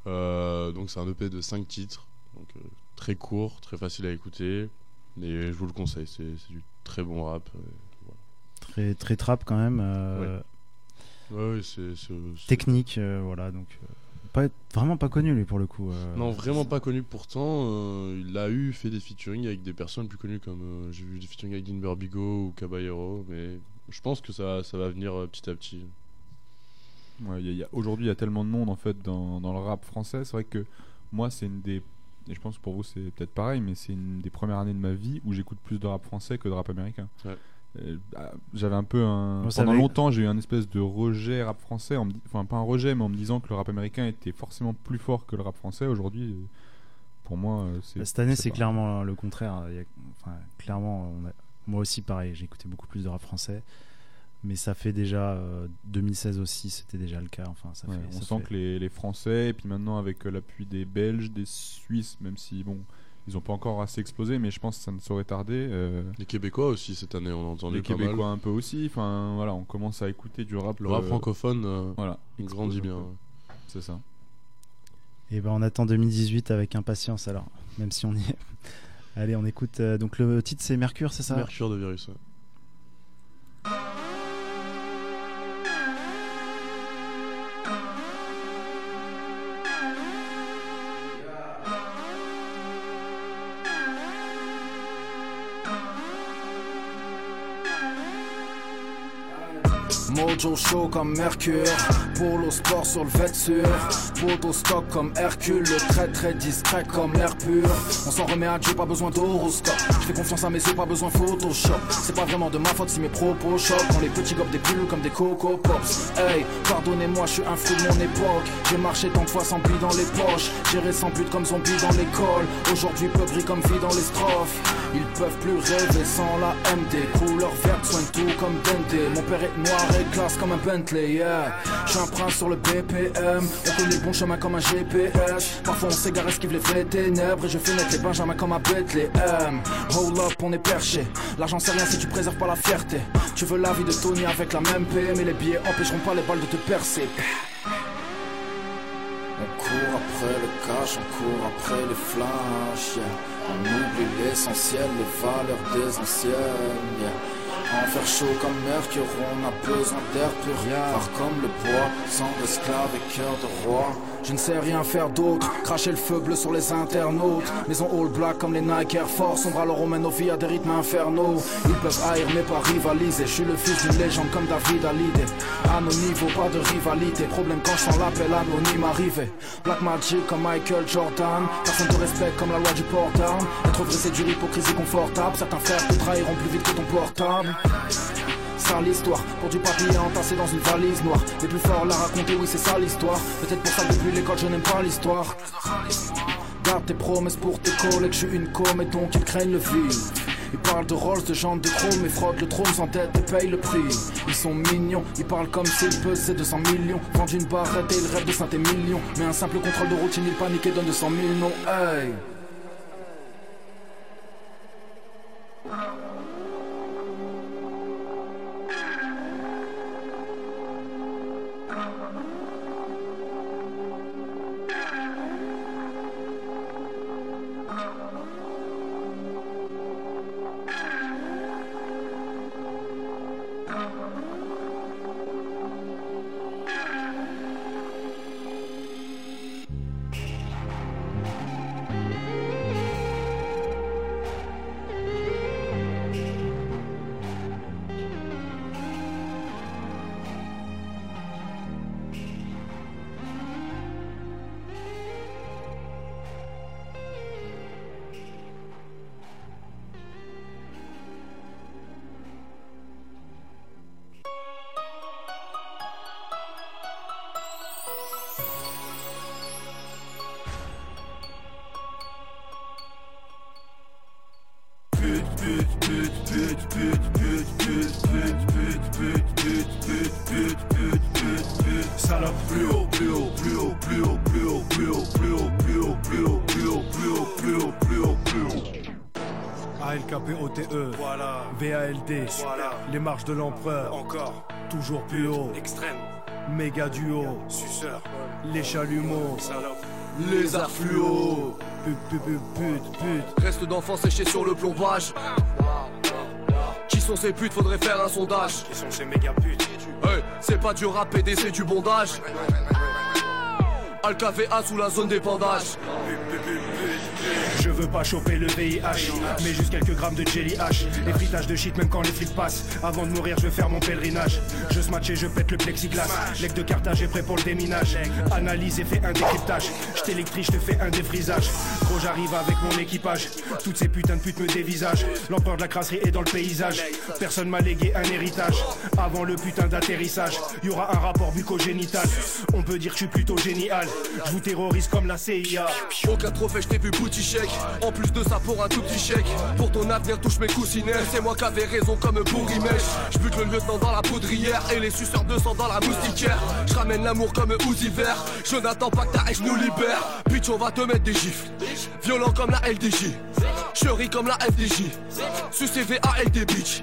Euh, donc c'est un EP de 5 titres, donc euh, très court, très facile à écouter. Mais je vous le conseille, c'est du très bon rap. euh, voilà. Très, très trap quand même. Ouais, ouais, Technique, voilà. Donc pas, vraiment pas connu lui pour le coup. euh, Non, vraiment pas connu. Pourtant, euh, il a eu fait des featuring avec des personnes plus connues comme euh, j'ai vu des featuring avec Dean Burbigo ou Caballero, mais je pense que ça, ça va venir euh, petit à petit. Ouais, il y a- il y a- Aujourd'hui, il y a tellement de monde en fait dans, dans le rap français. C'est vrai que moi, c'est une des. Et je pense que pour vous, c'est peut-être pareil, mais c'est une des premières années de ma vie où j'écoute plus de rap français que de rap américain. Ouais. Euh, bah, J'avais un peu un. Pendant longtemps, j'ai eu un espèce de rejet rap français. En me Enfin, pas un rejet, mais en me disant que le rap américain était forcément plus fort que le rap français. Aujourd'hui, euh, pour moi, euh, c'est. Cette année, c'est clairement le contraire. Il y a- enfin, clairement, on a- moi aussi, pareil, j'ai écouté beaucoup plus de rap français. Mais ça fait déjà euh, 2016 aussi, c'était déjà le cas. Enfin, ça Ouais, fait, on ça sent fait- que les, les Français, et puis maintenant avec l'appui des Belges, des Suisses, même si bon, ils n'ont pas encore assez explosé, mais je pense que ça ne saurait tarder. euh, Les Québécois aussi cette année, on a entendu les pas Québécois mal. un peu aussi. Enfin voilà, on commence à écouter du rap. Le rap euh, francophone, euh, voilà, grandit bien. C'est ça. Et ben on attend 2018 avec impatience alors, même si on y est. Allez, on écoute. euh, donc le titre c'est Mercure, c'est ça? Mercure de Virus. ouais. Mojo chaud comme Mercure, Polo sport sur le vêture, Photo stock comme Hercule, le très très discret comme l'air pur. On s'en remet à Dieu, pas besoin d'horoscope. Je fais confiance à mes yeux, pas besoin Photoshop. C'est pas vraiment de ma faute si mes propos choquent. Quand les petits gobent des bulles comme des Coco Pops. Hey, pardonnez-moi, je suis un fou de mon époque. J'ai marché tant de fois sans billes dans les poches. Géré sans but comme zombie dans l'école. Aujourd'hui, peu gris comme vie dans les strophes. Ils peuvent plus rêver sans la MD. Couleur verte, soigne tout comme Dende. Mon père est classe comme un Bentley, yeah. Je suis un prince sur le BPM. On connaît le bon chemin comme un GPS. Parfois on s'égare, esquive les vraies ténèbres. Et je fais les benjamins comme un Bethléem. Hold up, on est perché. L'argent c'est rien si tu préserves pas la fierté. Tu veux la vie de Tony avec la même paix. Mais les billets empêcheront pas les balles de te percer. On court après le cash, on court après les flashs, yeah. On oublie l'essentiel, les valeurs des anciennes. En faire chaud comme mercure, on a besoin d'air pur, Rare comme le bois, sang d'esclave et cœur de roi. Je ne sais rien faire d'autre, cracher le feu bleu sur les internautes. Maison all black comme les Nike Air Force, on bras leur vies à des rythmes infernaux. Ils peuvent haïr mais pas rivaliser. Je suis le fils d'une légende comme David Hallyday. Nos niveaux, pas de rivalité. Problème quand je sens l'appel anonyme arriver. Black Magic comme Michael Jordan. Personne te respecte comme la loi du portable. Être vrai, c'est du hypocrisie confortable. Certains frères te trahiront plus vite que ton portable. Ça l'histoire, pour du papier entassé dans une valise noire. Les plus forts la raconter, oui c'est ça l'histoire. Peut-être pour ça que depuis l'école je n'aime pas l'histoire. Garde tes promesses pour tes collègues, je suis une com et donc ils craignent le vide. Ils parlent de Rolls, de jantes de chrome et frottent le trône sans tête et payent le prix. Ils sont mignons, ils parlent comme s'ils pesaient 200 millions. Vendent une barrette et ils rêvent de saint millions. Mais un simple contrôle de routine, ils paniquent et donnent 200 000 non, hey. De l'empereur, Encore. toujours plus haut, Extrême. méga duo, Suceur. les chalumeaux, Salope. les affluos, pute, pute, pute, pute. Reste d'enfants séchés sur le plombage. Qui sont ces putes? Faudrait faire un sondage. Qui sont ces méga putes? Hey, c'est pas du rap PD, c'est du bondage. Alcavea sous la zone d'épandage. Je veux pas choper le VIH, mais juste quelques grammes de jelly H. Fritages de shit, même quand les flics passent. Avant de mourir, je vais faire mon pèlerinage. Je smatch et je pète le plexiglas. Lec de cartage est prêt pour le déminage. Analyse et fais un décryptage. Je t'électrise, je te fais un défrisage. Gros, j'arrive avec mon équipage. Toutes ces putains de putes me dévisagent. L'empereur de la crasserie est dans le paysage. Personne m'a légué un héritage. Avant le putain d'atterrissage, y aura un rapport bucogénital. On peut dire que je suis plutôt génial. Je vous terrorise comme la CIA. Aucun trophée, je t'ai vu bouti chèque. En plus de ça, pour un tout petit chèque. Pour ton avenir, touche mes coussinets. C'est moi qui avais raison comme bourrimèche. Je bute le lieutenant dans la poudrière et les suceurs de sang dans la moustiquaire. Je ramène l'amour comme Uzi vert. Je n'attends pas que ta haine nous libère. Bitch, on va te mettre des gifles. Violent comme la LDJ. Je ris comme la FDJ. Sucé VALD bitch.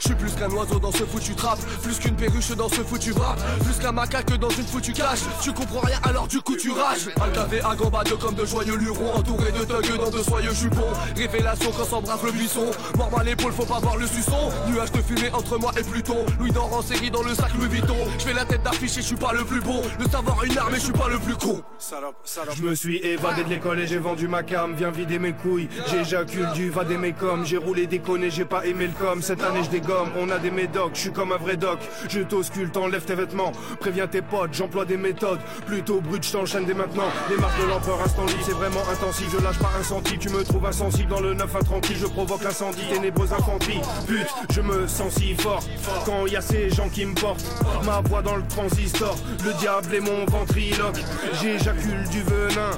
Je suis plus qu'un oiseau dans ce foutu trap. Plus qu'une perruche dans ce foutu rap. Plus qu'un macaque dans une foutue cage. Tu comprends rien alors du coup tu rages. Alcavé à gambade comme de joyeux lurons. Entouré de thugs dans de soyeux jupons. Révélation quand s'embrasse le buisson. Mort à l'épaule, faut pas voir le suçon. Nuage de fumée entre moi et Pluton. Louis d'or en série dans le sac Louis Vuitton. Je fais la tête d'affiche et je suis pas le plus bon. Le savoir une arme et je suis pas le plus con. Salope, salope. Je me suis évadé de l'école et j'ai vendu ma cam. Viens vider mes couilles. J'éjacule du va des comme J'ai roulé déconné, j'ai pas aimé le com. Cette année je dégomme, on a des médocs, je suis comme un vrai doc. Je t'auscule, t'enlève tes vêtements. Préviens tes potes, j'emploie des méthodes. Plutôt brut, je t'enchaîne dès maintenant. Les marques de l'empereur instant libre, c'est vraiment intensif. Je lâche pas un centime, tu me trouves insensible dans le 9 intranquille. Je provoque l'incendie, ténébreuse infanterie. Pute, je me sens si fort quand y a ces gens qui me portent. Ma voix dans le transistor, le diable est mon ventriloque. J'éjacule du venin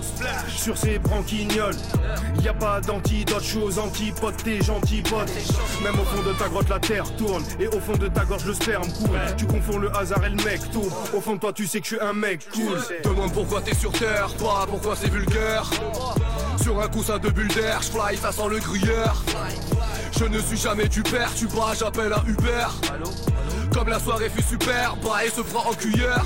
sur ces branquignoles. Y a pas d'antidote, chose antipote, t'es gentil pote. Même au fond de ta grotte, la terre tourne. Et au fond de ta gorge, le sperme coule. Tu confonds le hasard et le mec tourne. Au fond de toi, tu sais que je suis un mec cool. Demande pourquoi t'es sur terre, pas pourquoi c'est vulgaire. Sur un coussin de bulle d'air, fly, ça sent le gruyère. Je ne suis jamais du père, tu bras, j'appelle un Uber. Comme la soirée fut super, bah et se fera en cuillère.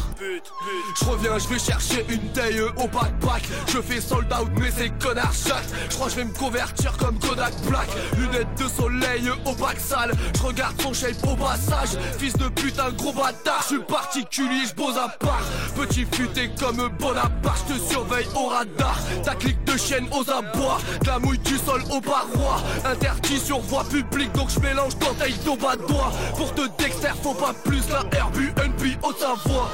Je reviens, je vais chercher une taille au backpack. Je fais sold out, mais c'est connard chaque. Je crois je vais me convertir comme Kodak Black. Lunettes de soleil au bac sale. Je regarde son shape au passage. Fils de putain, gros bâtard. Je suis particulier, je pose à part. Petit futé comme Bonaparte, je te surveille au radar. Ta clique de chaîne aux abois. De la mouille du sol aux parois. Interdit sur voie publique, donc je mélange taille d'au bas doigt. Pour te dexter, pas plus la RBNP au Savoie.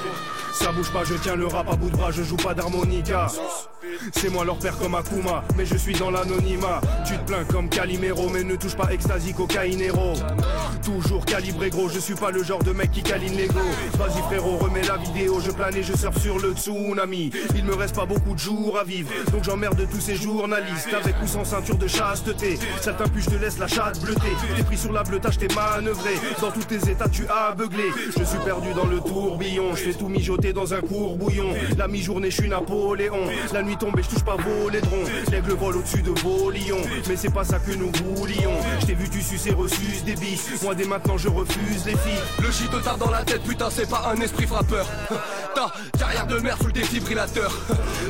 Ça bouge pas, je tiens le rap à bout de bras, je joue pas d'harmonica. C'est moi leur père comme Akuma, mais je suis dans l'anonymat. Tu te plains comme Calimero, mais ne touche pas ecstasy, cocaïnero. Toujours calibré gros, je suis pas le genre de mec qui câline l'ego. Vas-y frérot, remets la vidéo, je plane et je surfe sur le tsunami. Il me reste pas beaucoup de jours à vivre, donc j'emmerde tous ces journalistes. Avec ou sans ceinture de chasteté, certains plus je te laisse la chatte bleutée. T'es pris sur la bleutage, t'es manœuvré. Dans tous tes états, tu as beuglé. Je suis perdu dans le tourbillon, je fais tout mijoter dans un courbouillon. La mi-journée, je suis Napoléon. La nuit tombe et je touche pas vos laidrons. L'aigle vole au-dessus de vos lions. Mais c'est pas ça que nous voulions. Je t'ai vu, tu suces et reçus des bis. Moi, dès maintenant, je refuse les filles. Le shit te tape dans la tête, putain, c'est pas un esprit frappeur. Ta carrière de merde sous le défibrillateur.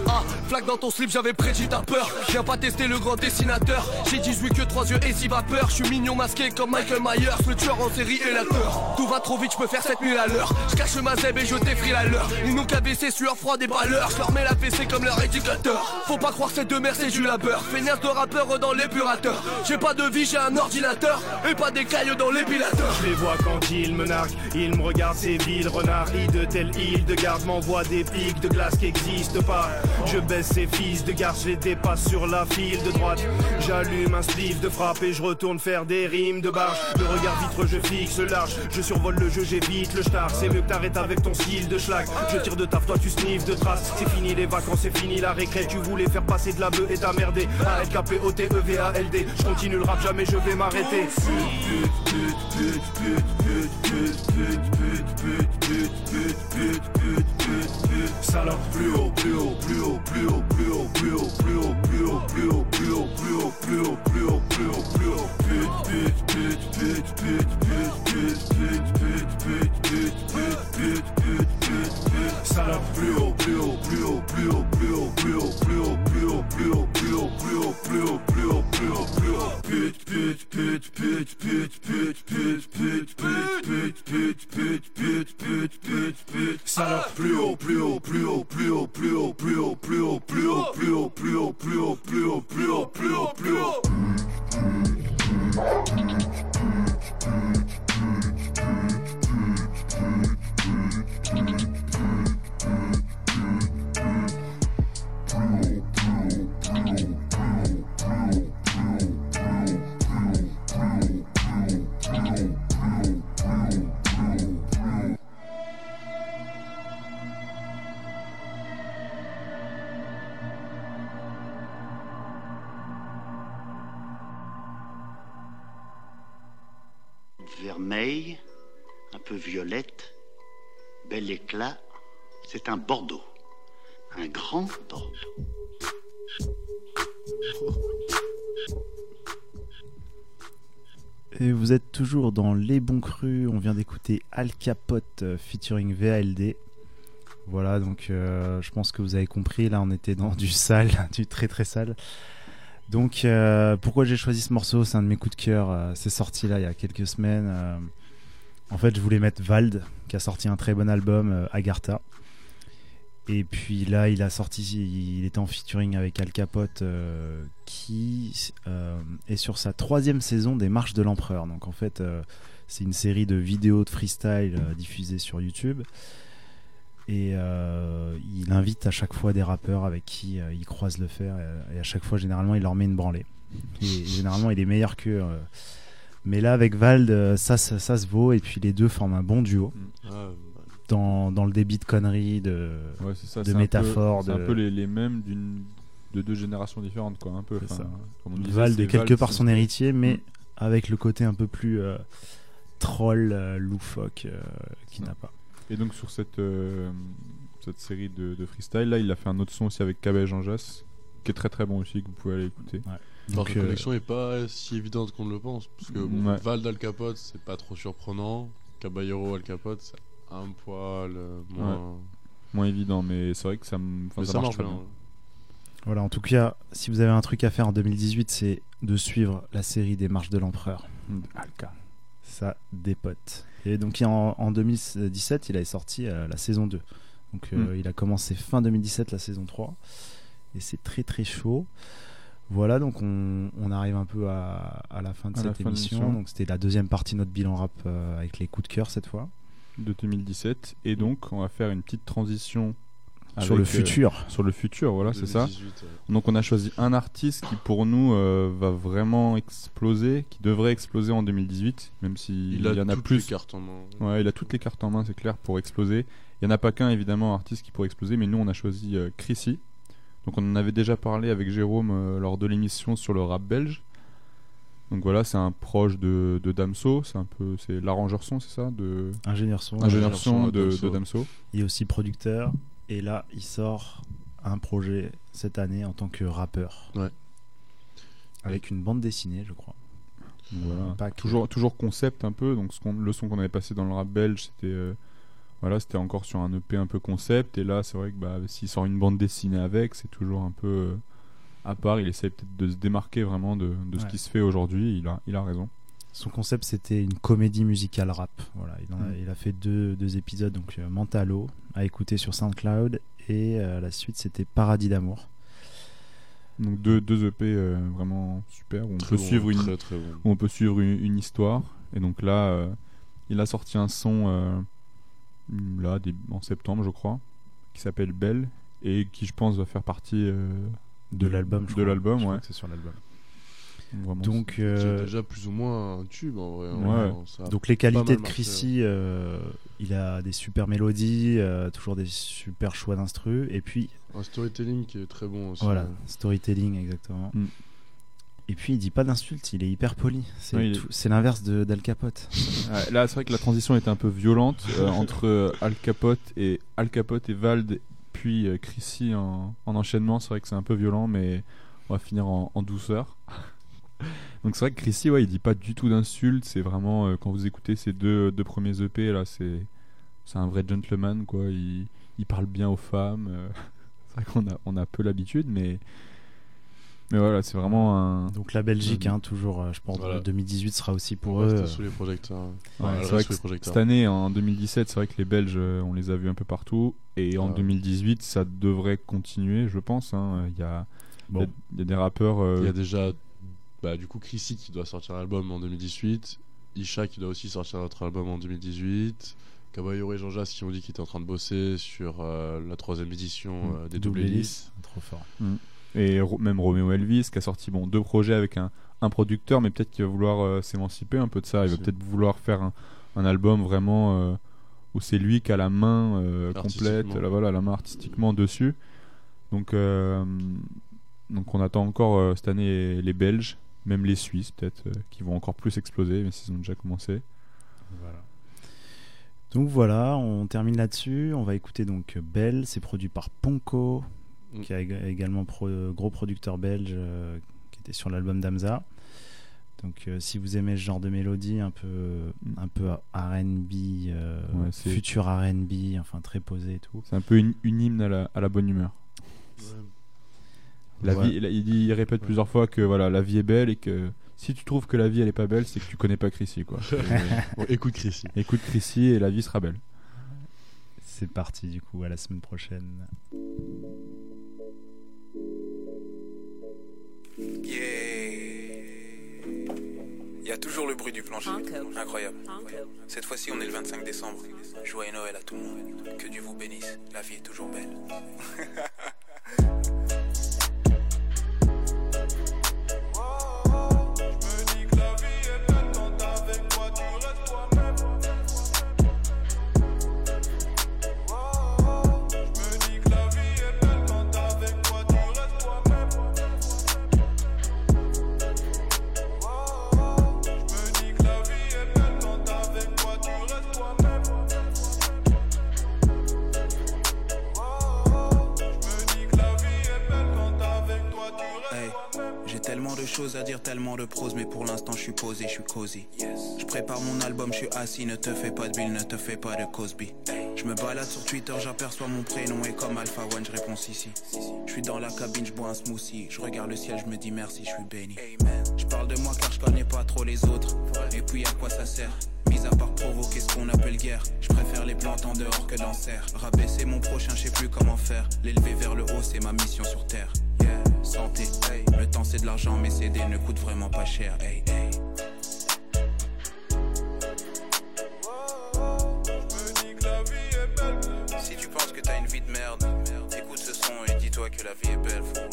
Ah, flaque dans ton slip, j'avais prédit ta peur. Viens pas tester le grand dessinateur. J'ai 18 que 3 yeux et 6 vapeurs. Je suis mignon masqué comme Michael Myers, le tueur en série et l'acteur. Tout va trop vite, je peux faire 7000 à l'heure. Je cache ma zèbe et je défrie la leur. Ils n'ont qu'à baisser sueur froid des balleurs. Je leur mets la PC comme leur éducateur. Faut pas croire cette deux mères, c'est du labeur. Feignasse de rappeur dans l'épurateur. J'ai pas de vie, j'ai un ordinateur. Et pas des cailloux dans l'épilateur. Je les vois quand ils me narguent, ils me regardent ces villes renards. De telle île de garde m'envoient des pics de glace qui existent pas. Je baisse ces fils de garde, je les dépasse sur la file de droite. J'allume un sleeve de frappe et je retourne faire des rimes de barge. Le regard vitre, je fixe large. Je survole le jeu, j'évite le star. C'est mieux que t'arrêtes avec ton style de schlag. Je tire de taf, toi tu sniffes de traces. C'est fini les vacances, c'est fini la récré. Tu voulais faire passer de la bœuf et t'as merdé. A L K P O T E V A L D. Je continue le rap, jamais je vais m'arrêter. Plus pute, pute, pute, pute, pute, pute, pute, pute, pute, Salope plus haut, plus haut, plus haut, plus haut, plus haut, plus haut, plus haut, plus haut, plus haut, plus haut, plus haut, plus haut, plus haut, plus haut, plus haut, pute, pute, pute, pute, pute, pute, pute, pute, pute, pute, pute, pute, pute, pute, pute, pute, Salope plus haut, plus haut, plus haut, plus haut, plus haut, plus haut, plus haut, plus haut, plus haut, plus haut, plus haut, plus haut, plus haut, plus haut, plus haut. Vermeil, un peu violette, bel éclat, c'est un Bordeaux. Un grand Bordeaux. Et vous êtes toujours dans Les Bons Crus. On vient d'écouter Al Capote euh, featuring VALD. Voilà, donc euh, je pense que vous avez compris. Là, on était dans du sale, du très très sale. Donc, euh, pourquoi j'ai choisi ce morceau? C'est un de mes coups de cœur. euh, c'est sorti là il y a quelques semaines. euh. en fait, je voulais mettre Vald, qui a sorti un très bon album, Agartha. Et puis là, il a sorti, il était en featuring avec Al Capote, qui est sur sa troisième saison des Marches de l'Empereur. Donc en fait, c'est une série de vidéos de freestyle diffusées sur YouTube. Et euh, il invite à chaque fois des rappeurs avec qui euh, il croise le fer. Et, et à chaque fois, généralement, il leur met une branlée. Et généralement, il est meilleur qu'eux. euh. Mais là, avec Vald, ça, ça, ça se vaut. Et puis les deux forment un bon duo. Ah, Dans, dans le débit de conneries, de, Ouais, ça, métaphores. C'est de... un peu les, les mêmes d'une de deux générations différentes, quoi. Un peu. Ça. comme on disait, Vald c'est est quelque Vald, part son héritier, mais Mm. avec le côté un peu plus euh, troll, euh, loufoque, euh, qui n'a pas. Et donc sur cette, euh, cette série de, de freestyle, là, il a fait un autre son aussi avec Cabet Jean Jass, qui est très très bon aussi, que vous pouvez aller écouter. Alors Donc, la euh, connexion est pas si évidente qu'on ne le pense. Parce que bon, Ouais. Val d'Al Capote, c'est pas trop surprenant. Caballero Al Capote, c'est un poil euh, moins. Moins évident, mais c'est vrai que ça, ça, ça marche, marche bien. Voilà, en tout cas, si vous avez un truc à faire en 2018, c'est de suivre la série des Marches de l'Empereur. Mm. Alka. Ça dépote. Et donc en, en 2017, il a sorti euh, la saison 2. Donc euh, Mm. il a commencé fin 2017 la saison 3. Et c'est très très chaud. Voilà, donc on, on arrive un peu à, à la fin de À cette de émission. Donc c'était la deuxième partie de notre bilan rap euh, avec les coups de cœur cette fois. De 2017. Et donc, on va faire une petite transition. Sur le euh, futur. sur le futur, voilà, c'est ça. 2018, ouais. Donc, on a choisi un artiste qui, pour nous, euh, va vraiment exploser, qui devrait exploser en 2018, même s'il Il a y en a toutes plus. les cartes en main. Ouais, il a toutes les cartes en main, c'est clair, pour exploser. Il n'y en a pas qu'un, évidemment, artiste qui pourrait exploser, mais nous, on a choisi euh, Chrissy. Donc, on en avait déjà parlé avec Jérôme euh, lors de l'émission sur le rap belge. Donc voilà, c'est un proche de, de Damso, c'est un peu, c'est l'arrangeur son, c'est ça, de Ingénieur son. ingénieur Ingénieur son son de, Damso. de Damso. Il est aussi producteur. Et là, il sort un projet cette année en tant que rappeur. Ouais. Avec une bande dessinée, je crois. Donc Voilà. Pas que- Toujours, toujours concept un peu. Donc ce qu'on- le son qu'on avait passé dans le rap belge, c'était euh, voilà, c'était encore sur un EP un peu concept. Et là, c'est vrai que bah, s'il sort une bande dessinée avec, c'est toujours un peu euh, à part. Il essaie peut-être de se démarquer vraiment de, de ce Ouais. qui se fait aujourd'hui. Il a, il a raison. Son concept, c'était une comédie musicale rap. Voilà, il, en a, Mm. il a fait deux, deux épisodes, donc euh, Mentalo, à écouter sur SoundCloud. Et euh, la suite, c'était Paradis d'amour. Donc deux, deux EP euh, vraiment super. Où on peut bon, suivre une, très, très bon. où on peut suivre une, une histoire. Et donc là, euh, il a sorti un son euh, là en septembre, je crois, qui s'appelle Belle et qui, je pense, va faire partie euh, De l'album, De l'album, ouais. c'est sur l'album. Donc, vraiment, euh, déjà plus ou moins un tube en vrai. hein. Ça donc les qualités de Chrissy, euh, il a des super mélodies, euh, toujours des super choix d'instru. Et puis, Un storytelling qui est très bon aussi. Voilà, storytelling exactement. Mm. Et puis il dit pas d'insultes, il est hyper poli. C'est Oui, est- l'inverse de d'Al Capote. Ouais, là, c'est vrai que la transition était un peu violente euh, entre Al Capote et Al Capote et Vald, puis euh, Chrissy en, en enchaînement. C'est vrai que c'est un peu violent, mais on va finir en, en douceur. Donc c'est vrai que Chrissy, ouais, il dit pas du tout d'insultes. C'est vraiment euh, quand vous écoutez ces deux, deux premiers EP là, c'est c'est un vrai gentleman quoi. Il, il parle bien aux femmes. euh. c'est vrai qu'on a on a peu l'habitude, mais mais voilà, c'est vraiment un. Donc la Belgique, hein, toujours, euh, je pense, Voilà. 2018 sera aussi pour On eux. reste sous les projecteurs. Ouais, Ouais, elle c'est reste vrai sous que les projecteurs. cette année, en 2017, c'est vrai que les Belges, on les a vus un peu partout. Et en Ouais. 2018, ça devrait continuer, je pense. hein. Il y, a, Bon. il y a- il y a des rappeurs. euh, Il y a déjà bah, du coup Chrissy qui doit sortir un album en 2018, Isha qui doit aussi sortir notre album en 2018, Caballero et Jean Jas qui ont dit qu'ils étaient en train de bosser sur euh, la troisième édition euh, des double hélices. Trop fort. Et Ro- même Romeo Elvis qui a sorti bon, deux projets avec un, un producteur, mais peut-être qu'il va vouloir euh, s'émanciper un peu de ça. Il va peut-être vouloir faire un, un album vraiment euh, où c'est lui qui a la main euh, complète, la, voilà, la main artistiquement dessus. Donc, euh, donc on attend encore euh, cette année les Belges, même les Suisses peut-être, euh, qui vont encore plus exploser, mais s'ils ont déjà commencé. Voilà. Donc voilà, on termine là-dessus. On va écouter donc Belle, c'est produit par Ponko, Mm. qui est ég- également pro- gros producteur belge, euh, qui était sur l'album d'Amza. Donc euh, si vous aimez ce genre de mélodie, un peu, un peu R&B, euh, Ouais, futur R&B, enfin très posé et tout. C'est un peu une, une hymne à la, à la bonne humeur. La Ouais. vie, il, il dit, il répète plusieurs fois que voilà, la vie est belle et que si tu trouves que la vie elle est pas belle, c'est que tu connais pas Chrissy quoi. Bon, écoute Chrissy. Écoute Chrissy et la vie sera belle. C'est parti du coup, à la semaine prochaine. Il y a toujours le bruit du plancher. Incroyable. Cette fois-ci, on est le 25 décembre. Joyeux Noël à tout le monde. Que Dieu vous bénisse. La vie est toujours belle. Je prépare mon album, je suis assis, ne te fais pas de bill, ne te fais pas de Cosby. Je me balade sur Twitter, j'aperçois mon prénom et comme Alpha One, je réponds ici. Je suis dans la cabine, je bois un smoothie, je regarde le ciel, je me dis merci, je suis béni. Je parle de moi car je connais pas trop les autres. Et puis à quoi ça sert? Mis à part provoquer ce qu'on appelle guerre, je préfère les plantes en dehors que dans serre. Rabaisser mon prochain, je sais plus comment faire. L'élever vers le haut, c'est ma mission sur terre. Santé, hey. le temps c'est de l'argent, mais céder ne coûte vraiment pas cher. Son et dis-toi que la vie est belle, for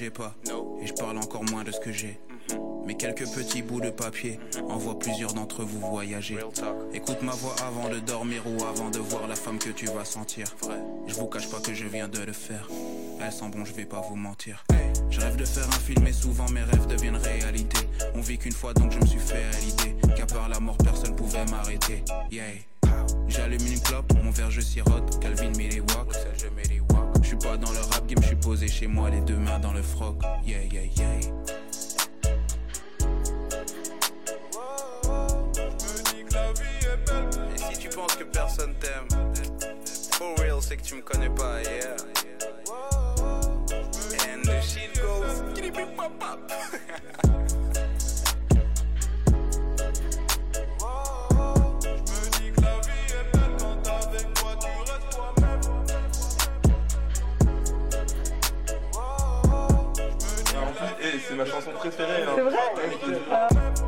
j'ai pas, et je parle encore moins de ce que j'ai. Mais quelques petits bouts de papier envoient plusieurs d'entre vous voyager. Écoute ma voix avant de dormir ou avant de voir la femme que tu vas sentir. Je vous cache pas que je viens de le faire. Elle sent bon, je vais pas vous mentir. Je rêve de faire un film et souvent mes rêves deviennent réalité. On vit qu'une fois donc je me suis fait à l'idée qu'à part la mort personne pouvait m'arrêter. Yeah. J'allume une clope, mon verre je sirote, Calvin walks, je mets les suis pas dans le rap game, je suis posé chez moi, les deux mains dans le froc. Yeah, yeah, yeah. Et si tu penses que personne t'aime, for real, c'est que tu me connais pas, yeah. And the shit goes, c'est ma chanson préférée. hein. C'est vrai